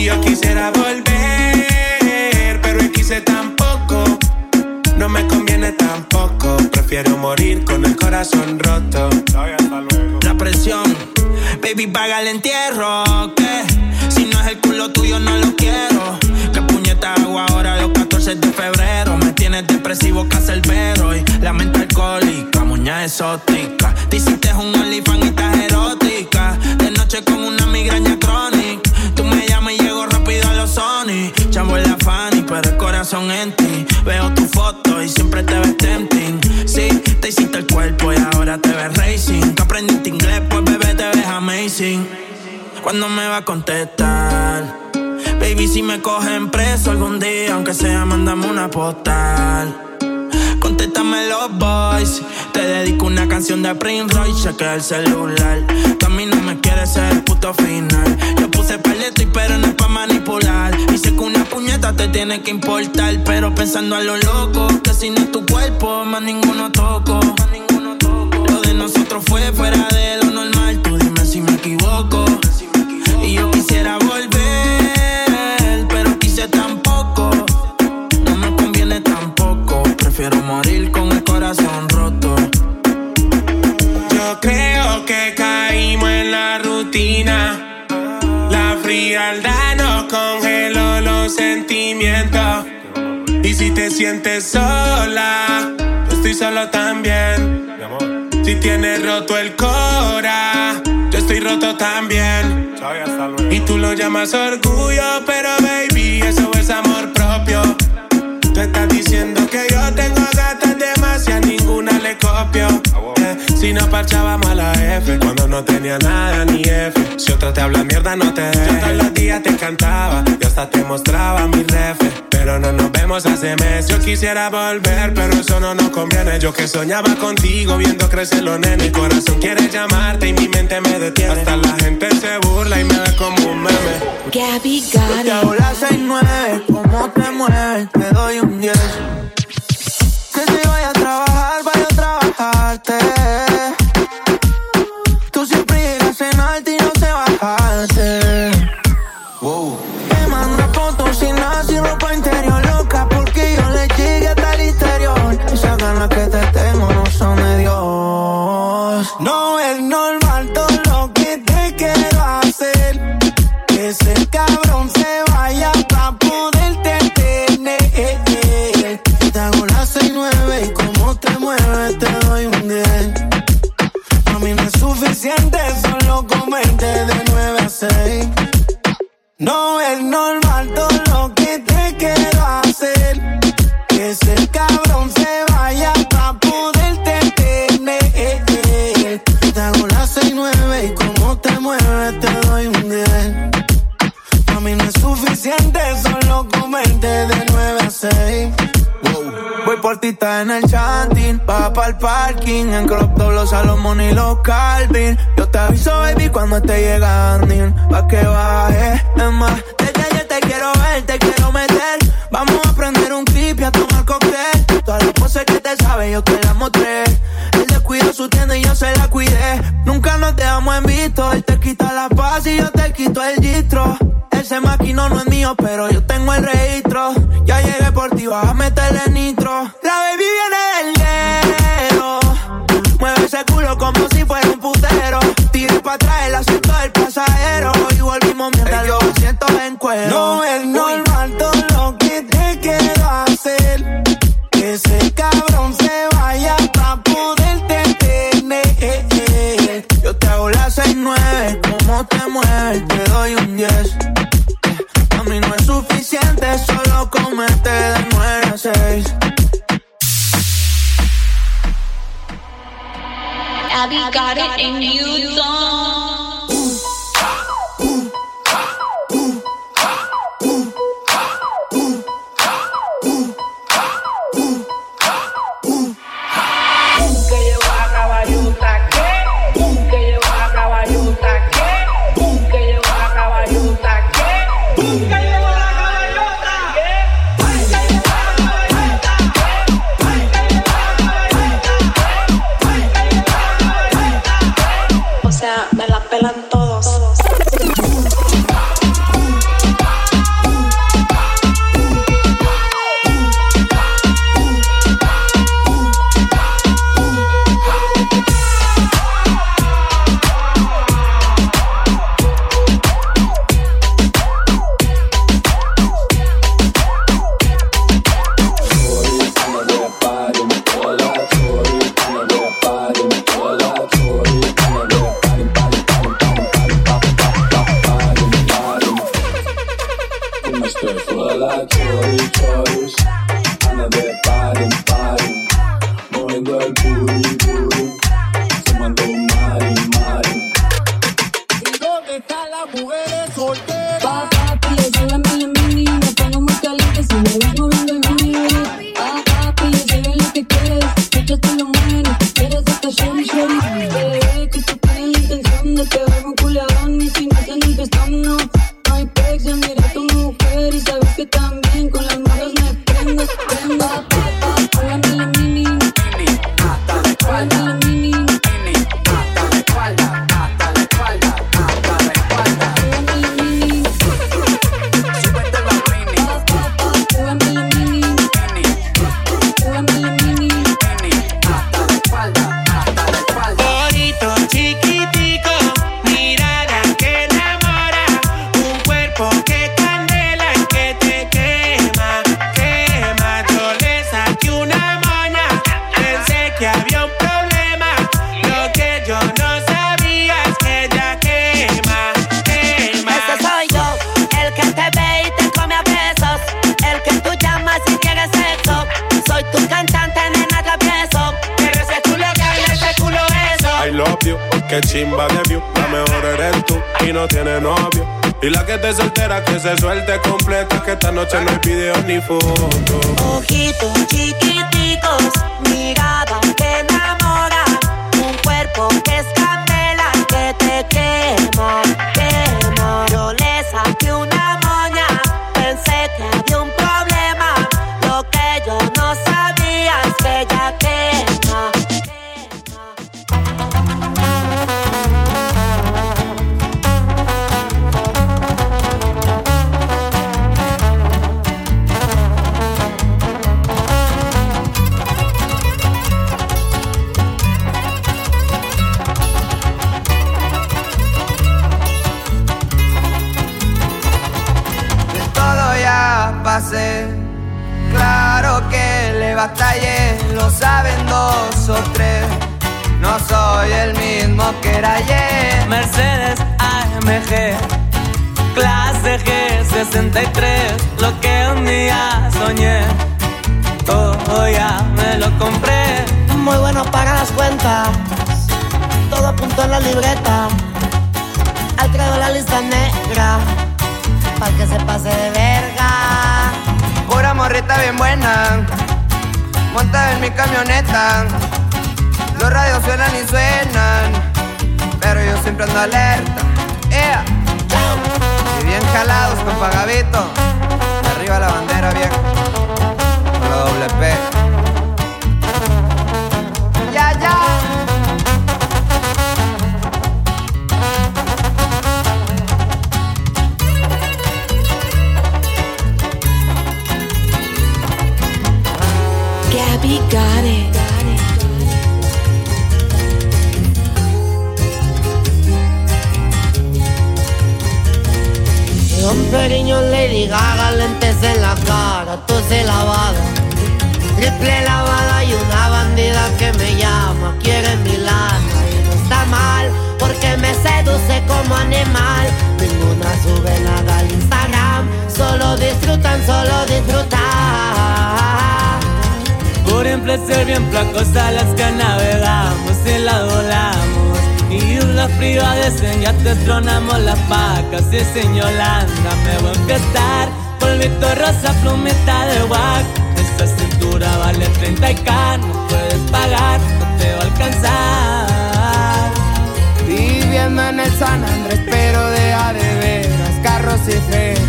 Y yo quisiera volver, pero quise tampoco. No me conviene tampoco. Prefiero Prefiero morir con el corazón roto. La presión, baby, paga el entierro. Que si no es el culo tuyo, no lo quiero. Que puñeta hago ahora los 14 de febrero. Me tienes depresivo, cacerbero. Y la mente alcohólica, muña exótica. Te hiciste un olifán y estás erótica. De noche con una migraña crónica. Chamo en la Fanny, pero el corazón en ti. Veo tu foto y siempre te ves tempting. Sí, te hiciste el cuerpo y ahora te ves racing. Que aprendiste inglés, pues bebé te ves amazing. ¿Cuándo me va a contestar? Baby, si me cogen preso algún día, aunque sea, mandame una postal. Contéstame los boys. Te dedico una canción de Prince Royce, chequea el celular. Tú a mí no me quieres ser el puto final. Te tiene que importar. Pero pensando a lo loco, que si no es tu cuerpo, más ninguno toco. Lo de nosotros fue fuera de lo normal. Tú dime si me equivoco. Y yo quisiera volver, pero quise tampoco. No me conviene tampoco. Prefiero morir con el corazón roto. Yo creo que caímos en la rutina. La frialdad nos congeló los sentimientos. Y si te sientes sola, yo estoy solo también. Si tienes roto el cora, yo estoy roto también. Y tú lo llamas orgullo, pero baby, eso es amor propio. Tú estás diciendo que yo tengo gatas de más y a ninguna le copio. Si no parchábamos a la F, cuando no tenía nada ni F. Si otra te habla mierda, no te dejes. Yo todos los días te cantaba y hasta te mostraba mi ref. Pero no nos vemos hace meses. Yo quisiera volver, pero eso no nos conviene. Yo que soñaba contigo, viendo crecer los nenes. Mi corazón quiere llamarte y mi mente me detiene. Hasta la gente se burla y me ve como un meme. Gabby got Te las 6-9, cómo te mueves, te doy un 10. Que si voy a trabajar, trabajarte. Tú siempre llegas en alto y no sé bajarte. Todas las choris, todo apuntó en la libreta. Al creo la lista negra, para que se pase de verga. Pura morrita bien buena, montada en mi camioneta. Los radios suenan y suenan, pero yo siempre ando alerta. ¡Ea! Y bien jalados con pagavito. Arriba la bandera vieja. Con la doble P. Periño Lady Gaga, lentes en la cara, se lavada. Triple lavada y una bandida que me llama, quiere mi lana. Y no está mal, porque me seduce como animal. Ninguna sube nada al Instagram, solo disfrutan, solo disfrutan. Por placer bien placosa las que navegamos y la volamos. Las privadas en ya te tronamos las vacas y sin me voy a empezar. Polvito rosa, plumita de guac. Esa cintura vale 30 y K, no puedes pagar, no te va a alcanzar. Viviendo en el San Andrés, pero de a de carros y ferias.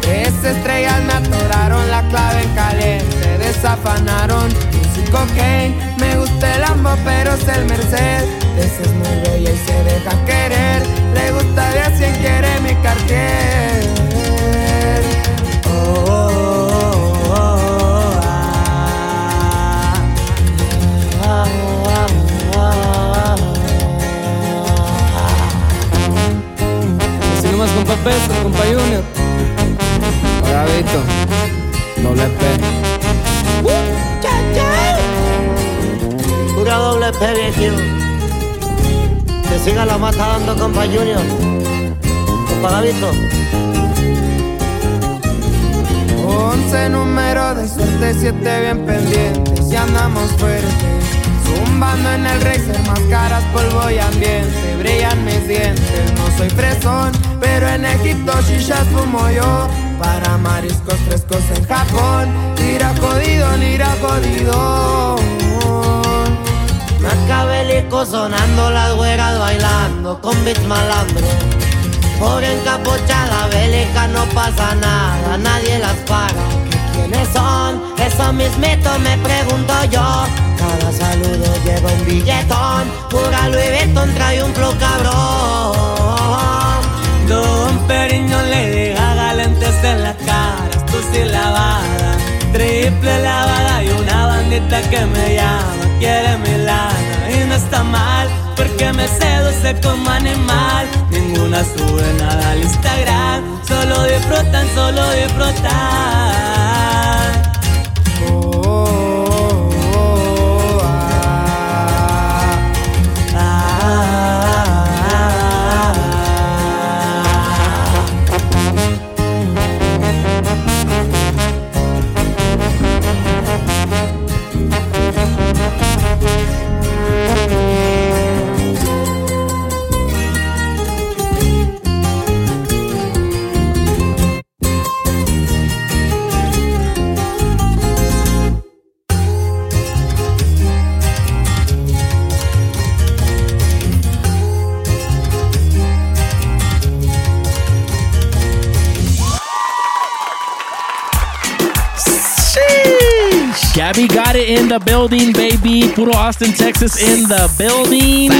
Tres estrellas me atoraron la clave en caliente, desafanaron. Sin cocaine, me el Lambo, pero es el Merced. Esa es muy bella y se deja querer. Le gusta de a quien quiere mi cartier. Oh, oh, oh, Así nomás compa Petro, compa Junior. Bravito, doble P. Pura doble P. Que siga la mata dando compa Junior. Compa Gavito. 11 número de suerte, 7 bien pendientes y andamos fuertes. Zumbando en el racer, máscaras, polvo y ambiente, brillan mis dientes. No soy fresón, pero en Egipto shishas fumo yo. Para mariscos frescos en Japón, tira jodido, tira jodido. Macabélico sonando, las güeras bailando con beats malandro. Por encapuchada bélica no pasa nada, nadie las paga. ¿Quiénes son? Eso mismito me pregunto yo. Cada saludo lleva un billetón. Pura Louis Vuitton trae un flow cabrón. Don Periño le diga lentes en la cara, tú sí lavada, triple lavada y una bandita que me llama, quiere mi lana y no está mal, porque me seduce como animal, ninguna sube nada al Instagram, solo disfrutan, solo disfrutan. Gabby got it in the building, baby. Puro Austin, Texas in the building.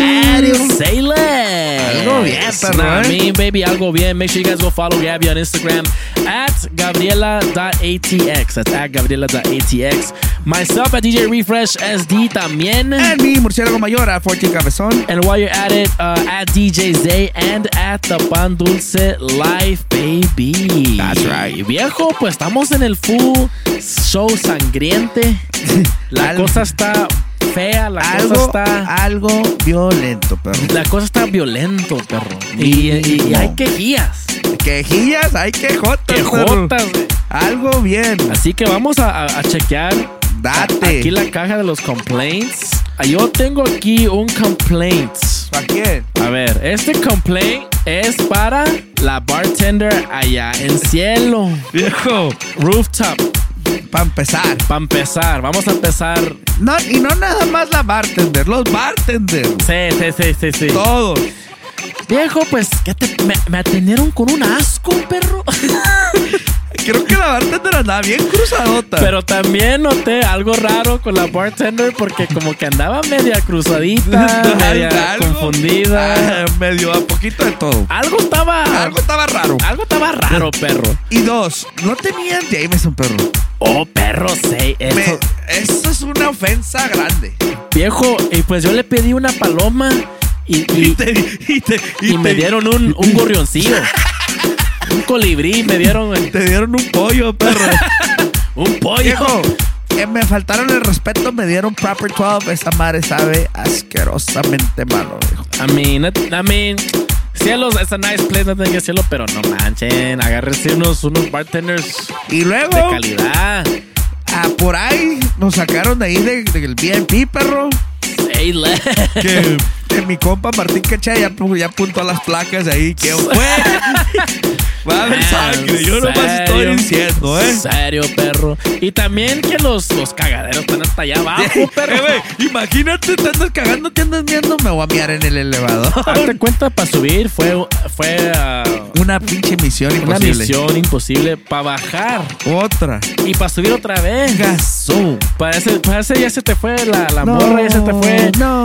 Less. Algo bien, perro, Nah, eh. mean, baby, algo bien. Make sure you guys go follow Gabby on Instagram at gabriela.atx. That's at gabriela.atx. Myself at DJ Refresh SD también. And me, Murciélago Mayor, at 14 Cabezón. And while you're at it, uh, at DJ Zay and at the Pan Dulce Life, baby. That's right. Viejo, pues estamos en el full show sangriente. La cosa está fea, la Algo, cosa está. algo violento, perro. La cosa está violento, perro. Y, y- y hay quejías. Quejillas, hay quejotas. Quejotas. Algo bien. Así que vamos a, a- a chequear Date. aquí la caja de los complaints. Ah, Yo tengo aquí un complaint. ¿Para quién? A ver, este complaint es para la bartender allá en cielo. Viejo. Rooftop. Para empezar. Para empezar, vamos a empezar. No, y no nada más la bartender, los bartenders. Sí, sí, sí, sí, sí. Todos. Viejo, pues, ¿qué te- me, me atendieron con un asco, perro. Creo que la bartender andaba bien cruzadota. Pero también noté algo raro con la bartender porque como que andaba media cruzadita, media Algo. confundida. Ah, medio a poquito de todo. Algo estaba. Algo estaba raro. Algo estaba raro, perro. Y dos, no tenían Jameson, perro. Oh, perro, sí. Eso, Me- eso es una ofensa grande. Viejo, y pues yo le pedí una paloma y, y, te- y te- y y me te- dieron un, un gorrioncillo. un colibrí me dieron. güey. Te dieron un pollo, perro. Un pollo. Viejo, eh, me faltaron el respeto, me dieron Proper 12. Esa madre sabe asquerosamente malo, viejo. I mean, I mean, cielos, es a nice place, no tengo que cielo, pero no manchen, agárrense unos, unos bartenders Y luego, de calidad. ah, por ahí nos sacaron de ahí de- del VIP, perro. Less. Que, que mi compa Martín Cacha ya, ya apuntó a las placas ahí. que fue? Va a haber sangre. Yo nomás estoy serio? diciendo, ¿eh? Serio, perro. Y también que los, los cagaderos están hasta allá abajo, Eh, perro. imagínate, te andas cagando, te andas viendo, me voy a miar en el elevador. Hazte cuenta, para subir fue, fue ah, Una pinche misión una imposible. misión imposible. Para bajar Otra. y para subir otra vez. Gasó. Parece, parece ya se te fue la, la morra, ya se te fue. No.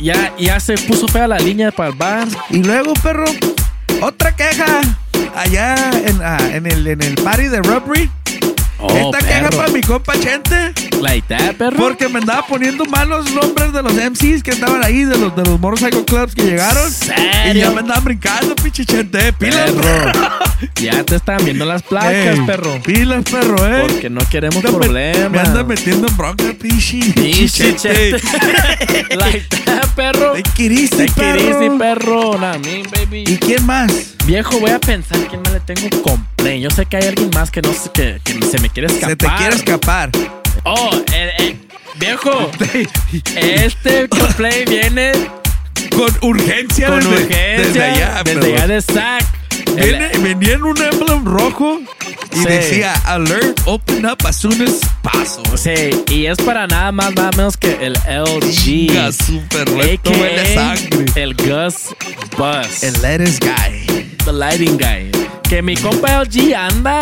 Ya, ya se puso fea la línea para el bar. Y luego, perro, otra queja. Allá en, ah, en el, en el party de Robbery. Oh, Esta queja para mi compa Chente. Like that, perro. Porque me andaba poniendo malos nombres de los MCs que estaban ahí, de los, de los motorcycle clubs que llegaron. ¿Serio? Y ya me andaban brincando, pinche Chente. Pila, Perro. Ya te están viendo las placas, Ey, perro. Pilas, perro, eh. Porque no queremos problemas. Me anda metiendo en bronca, pichi. Pichi, Chete. like that, perro. Take it perro. perro. Nah, me, baby. ¿Y quién más? Viejo, voy a pensar quién más le tengo complaint. Yo sé que hay alguien más que no sé que, que se me quiere escapar. Se te quiere escapar. Oh, eh, eh, viejo. este complaint viene Con urgencia con desde, urgencia desde allá. desde allá de SAC. Viene- venía en un emblem rojo y Sí. decía alert, open up as soon as possible. Sí, y es para nada más, nada menos que el LG. AKA huele sangre. El Gus Bus. El lettuce guy. The Lighting Guy. Que mi compa LG anda.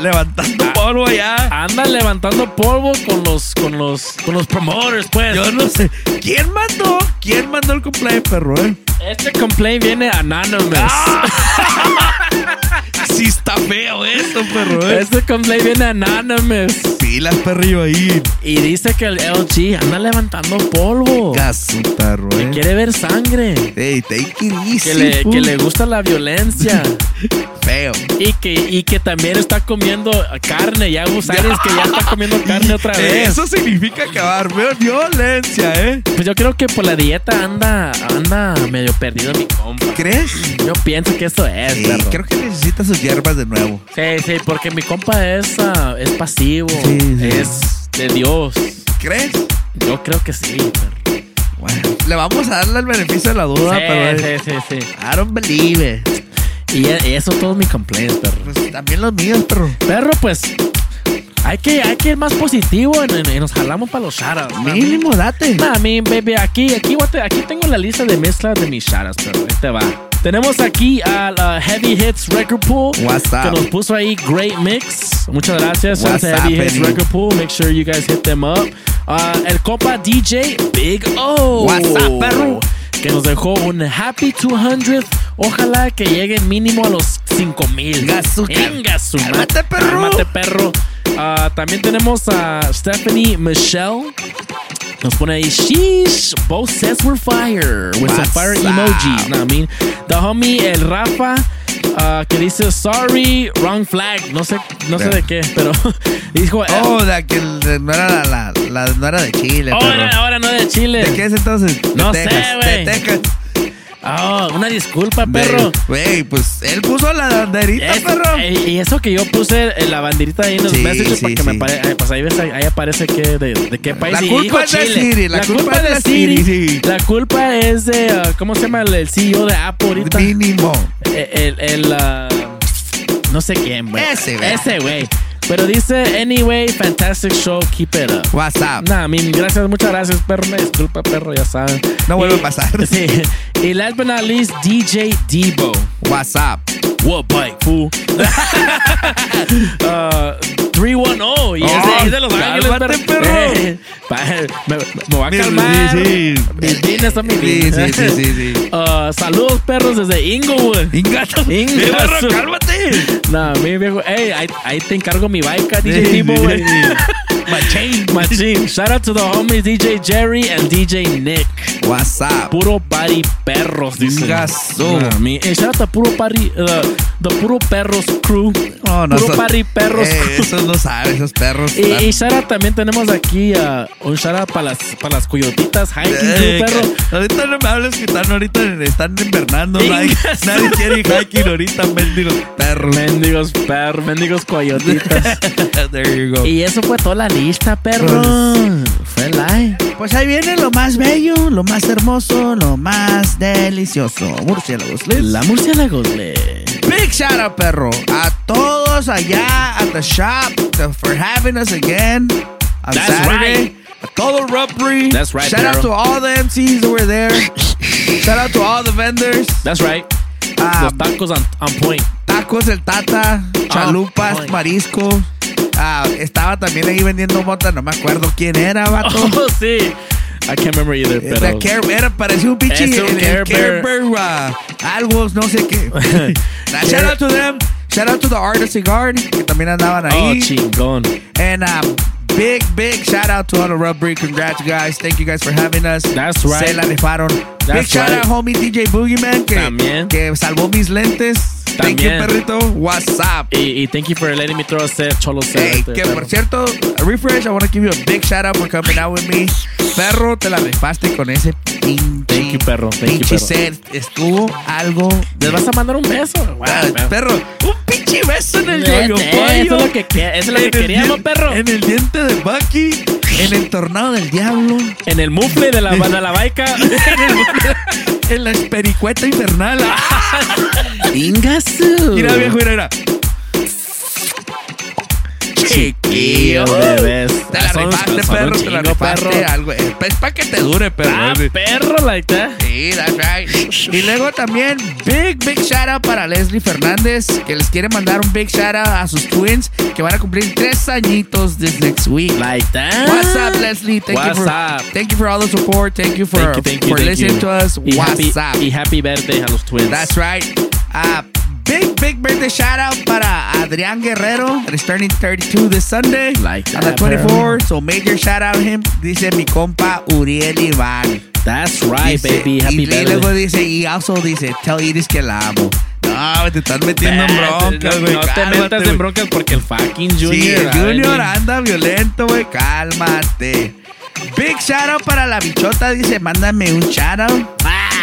Levantando polvo allá. Anda levantando polvo con los, con los, con los promoters, pues. Yo no sé. ¿Quién mandó? ¿Quién mandó el cumpleaños, perro, eh? Este complaint viene anonymous. Ah. Sí está feo esto, perro, eh. Este complaint viene anonymous. Pilas, perrillo, ahí. Y dice que el LG anda levantando polvo. Gaso, perro, Que eh. quiere ver sangre. Hey, take it easy, Que le, que le gusta la violencia. Feo. Y que, y que también está comiendo carne. Ya Gusares que ya está comiendo carne otra vez. Eso significa acabar. Veo violencia, ¿eh? Pues yo creo que por la dieta anda, anda medio perdido mi compa. ¿Crees? Yo pienso que eso es, Sí, perro. creo que necesita sus hierbas de nuevo. Sí, sí, porque mi compa es, ah, es pasivo. Sí, sí. Es de Dios. ¿Crees? Yo creo que sí, perro. Bueno, le vamos a darle el beneficio de la duda, pero sí, sí, sí. I don't believe it. Y, e- y eso todo mi complaint, perro. Pues también los míos, perro. Perro, pues hay que, hay que ir más positivo en- en- y nos jalamos para los. ¿no? Mínimo, date. Mí, baby, aquí, aquí, aquí tengo la lista de mezclas de mis shoutouts, pero ahí te va. Tenemos aquí a la Heavy Hits Record Pool. What's up? Que nos puso ahí Great Mix. Muchas gracias What's Heavy Hits? Record Pool. Make sure you guys hit them up. Ah, el compa DJ Big O. What's up, perro? Que nos dejó un Happy 200. Ojalá que lleguen mínimo a los 5000. Gasu, Venga, su perro. Cálmate, perro. Ah, también tenemos a Stephanie Michelle. Nos pone ahí, sheesh, both sets were fire. With some fire emojis. No, I mean, the homie, el Rafa, ah, que dice, sorry, wrong flag. No sé, no sé Yeah. de qué, pero dijo, Oh, la que no era la, la, la- no era de Chile, oh, perro. ahora, ahora no de Chile. ¿De qué es entonces? De No sé, Texas, güey. Texas. Oh, una disculpa, perro. Güey, pues él puso la banderita, Es- perro. eh, y eso que yo puse en la banderita ahí en los Sí, messages sí, para que me pare, eh, pues ahí, ves, ahí, aparece que de, de qué país La y culpa es de. Siri, la culpa es de Siri. La culpa es de ah, ¿cómo se llama el, el CEO de Apple ahorita? Mínimo. Eh, El, el, ah, no sé quién, güey. Ese, güey. Ese güey. Pero dice, anyway, fantastic show, keep it up. What's up? Nah, I mean, gracias, muchas gracias, perro. Me disculpa, perro, ya saben. No vuelve Y- a pasar. Sí. Y last but not least, DJ Debo. What's up? What bike, fool? uh, 310. Y es de, Oh, es de Los Ángeles, cálmate, perro. Me, me voy a calmar. sí, sí. Sí, sí, sí, sí, sí. Uh, saludos, perros, desde Inglewood. Ingato. Ingato. Cálmate. No, mi viejo. Hey, ahí, ahí te encargo mi bike, DJ Sí, Debo, sí, güey. Sí. Machine. Machine. Shout out to the homies DJ Jerry and DJ Nick. What's up? Puro party perros, dice. Gaso. Eh, shout out to puro party, uh, the puro perros crew. No, no puro son- party perros Eh, crew. esos no saben, esos perros. Y, y shout out también tenemos aquí uh, un shout out para las, para las coyotitas hiking Eh, crew, perro. que- ahorita no me hables que están ahorita están invernando. Ingas. nadie quiere hiking ahorita, mendigos perros. Mendigos perros, mendigos coyotitas. There you go. y eso fue toda la lista, perro. Fue live. Pues ahí viene lo más bello, lo más hermoso, lo más delicioso. Murciélagos. Liz. La murciélagos, le. Big shout out, perro, a todos allá at the shop to- for having us again on That's Saturday. right. A todo rubbery. That's right, Shout out perro. to all the MCs that were there. shout out to all the vendors. That's right. Ah, Los tacos on, on point. tacos el Tata, chalupas, point. Ah, estaba también ahí vendiendo mota, no me acuerdo quién era, vato. Oh, sí. I can't remember either, Era pero. Care- era, parecía un pinche Es un Care Care Bear. Bear, ah, algo, no sé qué. Shout out to them. Shout out to the Artist Cigar, que también andaban Oh, ahí. chingón. and um, big, big shout out to all the Rubbery. Congrats, guys. Thank you guys for having us. That's right. Se la rifaron. big That's shout right. out, homie DJ Boogeyman, que, También. que salvó mis lentes. Thank you, perrito. What's up? Y, y thank you for letting me throw a set, cholo. Hey, que perro. por cierto, Refresh, I want to give you a big shout out for coming out with me. Perro, te la rifaste con ese pinche, Thank you, perro. Thank you, pinche perro. set. Estuvo algo. Les vas a mandar un beso. Wow, Ah, perro. un pinche beso en el yoyo Eso es lo que, que- eso es lo que el queríamos, perro. En el diente de Bucky, en el tornado del diablo, En el mufle de la, de la baica. en la espericueta infernal. Ingasu. Mira, viejo, mira, mira. Chiquillo, bebés. Te la rifaste, perro, te la rifaste. perro. Algo, eh, es para que te dure, perro. Ah, Sí. perro, like that. Sí, that's right. Y luego también, big, big shout out para Leslie Fernández, que les quiere mandar un big shout out a sus twins, que van a cumplir tres añitos this next week. Like that. What's up, Leslie? Thank What's you for up? thank you for all the support. Thank you for Thank you, thank you, for thank listening you. to us. Y What's happy, up? Y happy birthday a los twins. That's right. Uh, big, big birthday shout out para Adrián Guerrero, turning 32 this Sunday. Like on the that, 24. So major shout out to him. Dice mi compa Uriel Iván. That's right, Dice- baby. Happy y, y birthday. luego dice, y also dice, tell Iris que la amo. No, te estás metiendo en broncas, güey. no te metas en broncas porque el fucking Junior. Sí, el Junior anda violento, güey. Cálmate. Big shout out para la bichota. Dice, mándame un shout out.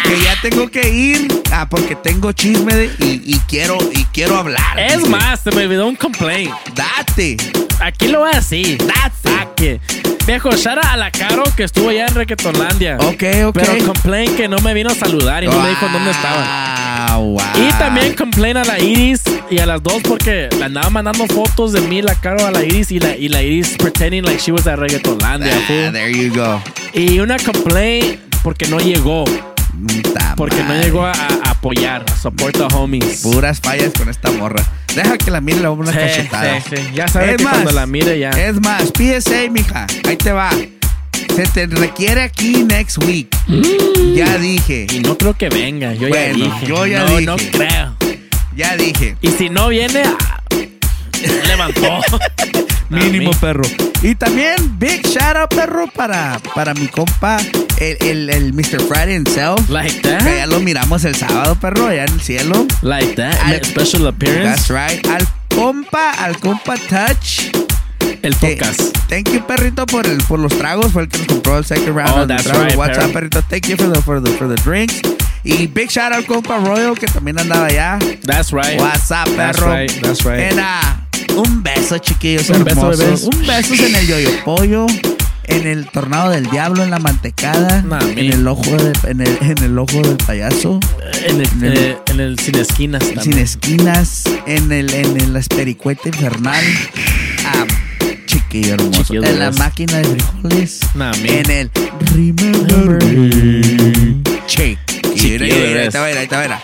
Que ya tengo que ir. Ah, porque tengo chisme de- y, y quiero, y quiero hablar. Es dice. más, se me olvidó un complaint. Date. Aquí lo voy a decir. Date. Viejo, shout out a la Caro que estuvo allá en Reggaetonlandia. Ok, ok. Pero complaint que no me vino a saludar y no me dijo dónde estaba. Ah, wow. Y también complain a la Iris y a las dos porque le andaba mandando fotos de mí, la Caro a la Iris y la, y la Iris pretending like she was at Reggaetonlandia. Ah, there you go. Y una complaint porque no llegó. Porque no llegó a, a apoyar, a support the homies. Puras fallas con esta morra. Deja que la mire le vamos una Sí, cachetada. sí, sí. Ya sabes Es que más, cuando la mire ya. Es más, PSA, mija. Ahí te va. Se te requiere aquí next week. Ya dije. Y no creo que venga. Yo Bueno, ya dije. yo ya no, dije. no creo. Ya dije. Y si no viene, ah, levantó. Mínimo, perro. Y también, big shout out, perro, para, para mi compa, el, el, el Mr. Friday himself. Like that? Que ya lo miramos el sábado, perro, allá en el cielo. Like that. Al- Special appearance. That's right. Al compa, al compa Touch. El que- Tocas. Thank you, perrito, por, el, por los tragos. Fue el que nos compró el second round. Oh, that's right, What's perro. up, perrito? Thank you for the, for the, for the drinks. Y big shout out al compa Royal, que también andaba allá. That's right. What's up, That's perro? right. That's right. And, ah, un beso, chiquillos Un beso, hermosos. bebés. Un beso en el yoyo pollo. En el tornado del diablo, en la mantecada, en el ojo de- en, el, en el ojo del payaso, En el, En el- eh, en el sin esquinas. sin también. esquinas, en el en el espericueta infernal, ah, chiquillo hermoso, Chiquillo en la máquina de frijoles, en el Remember Me, chiquillo, Chiquillo te va.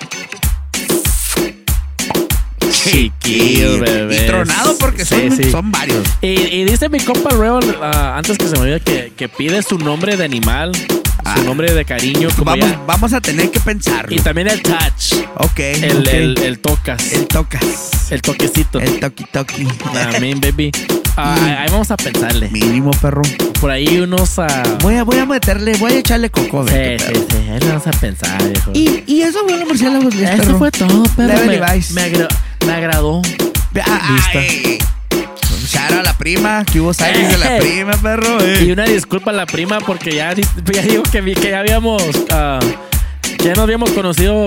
Chiquillo, bebés. Y tronado porque Sí, son, sí. son varios. Y, y dice mi compa Rebel, ah, antes que se me olvide, que, que pide su nombre de animal, su nombre de cariño. Como Vamos, ya- vamos a tener que pensarlo. y también el touch, Ok. el, ok. el, el tocas, El tocas. el toquecito. El toqui toqui. Mean, baby. Ah, ahí- vamos a pensarle. Mínimo, perro. Por ahí unos. ah, Voy a, voy a meterle, voy a echarle coco. a sí, sí, sí. Ahí le vamos a pensar, viejo. Y, y eso fue los murciélagos, Eso perro. fue todo, Level me, Levi's. me, agra- me agradó. Ah, Lista. ay, Shout a la prima, que hubo sangre de la Eh. prima, perro. eh. Y una disculpa a la prima porque ya, ya digo que, vi- que ya habíamos. ah, ya nos habíamos conocido a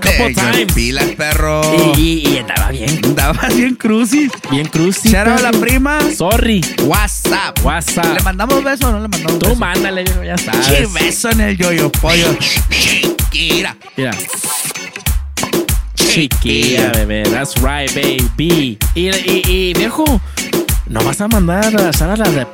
couple times. pilas, perro. Y, y, andaba bien. Andaba bien crucis. Bien cruci. Shout out a la prima. Sorry. WhatsApp. WhatsApp. ¿Le mandamos beso o no le mandamos Tú beso? mándale, ya Che, sabes. beso en el yoyo pollo. Chiquira. Mira. Chiquilla, bebé. That's right, baby. Y, y, y, viejo, ¿no vas a mandar a Sara a la, de-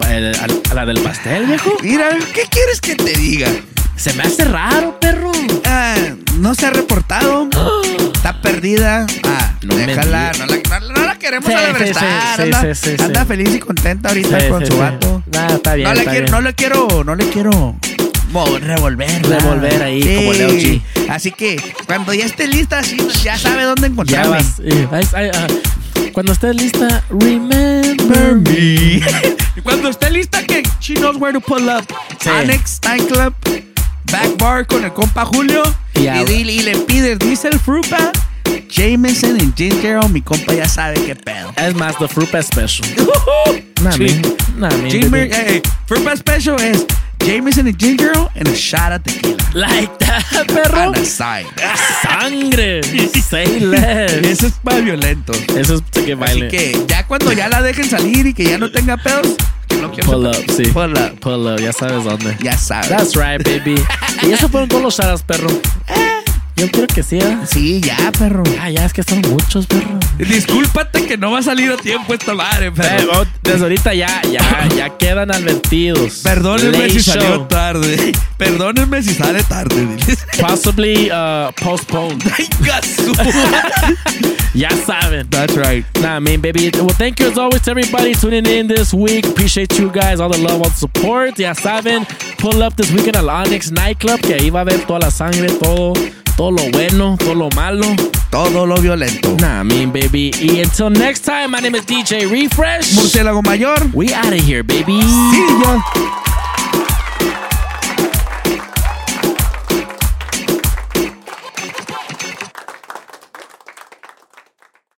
a la del pastel, viejo? Mira, ¿qué quieres que te diga? Se me hace raro, perro. Ah, no se ha reportado. Está perdida. Ah, No déjala. No la, no- no la queremos Sí, alebrestar. sí, sí, anda sí, sí, sí. anda feliz y contenta ahorita Sí, con sí, su sí. vato. Está bien, no, le está quiero, bien. no le quiero, no le quiero revolver. Revolver ahí, como Leo G. Así que cuando ya esté lista, así, ya sabe dónde Ya encontrarme. vas. eh, ay, ay, ah, cuando estés lista, remember me. Y cuando esté lista, que she knows where to pull up. Sí. Annex Nightclub, Back Bar con el compa Julio. Y Y, a- dile- y le pides, dice el frupa, Jameson and Ginger mi compa ya sabe qué pedo. Es más, the fruit Bat special. Nah, man. Jamer, hey, Fruit Bat Special es Jameson and Ginger and a shot of tequila. Like that, perro. On the side. Sangre. Say less. Eso es para violento. Eso es to get Así que ya cuando ya la dejen salir y que ya no tenga pedos, que no quiero Pull up, sí. Pull up. Pull up, ya sabes dónde. Ya sabes. That's right, baby. y eso fueron todos los shoutouts, perro. Yo creo que sí, ¿eh? Sí, ya, perro. Ah, ya, es que son muchos, perro. Discúlpate que no va a salir a tiempo esta madre, Eh, pero. desde ahorita ya, ya, ya quedan advertidos. Perdónenme Late si salió tarde. Perdónenme si sale tarde. diles. Possibly uh, postponed. Ya saben. That's right. Nah, man, baby. Well, thank you as always to everybody tuning in this week. Appreciate you guys, all the love, all the support. Ya saben, pull up this weekend al Onyx Nightclub, que ahí va a haber toda la sangre, todo, todo lo bueno, todo lo malo. Todo lo violento. Nah, man, baby. Y until next time, my name is DJ Refresh. Murciélago mayor. We out of here, baby. Yo.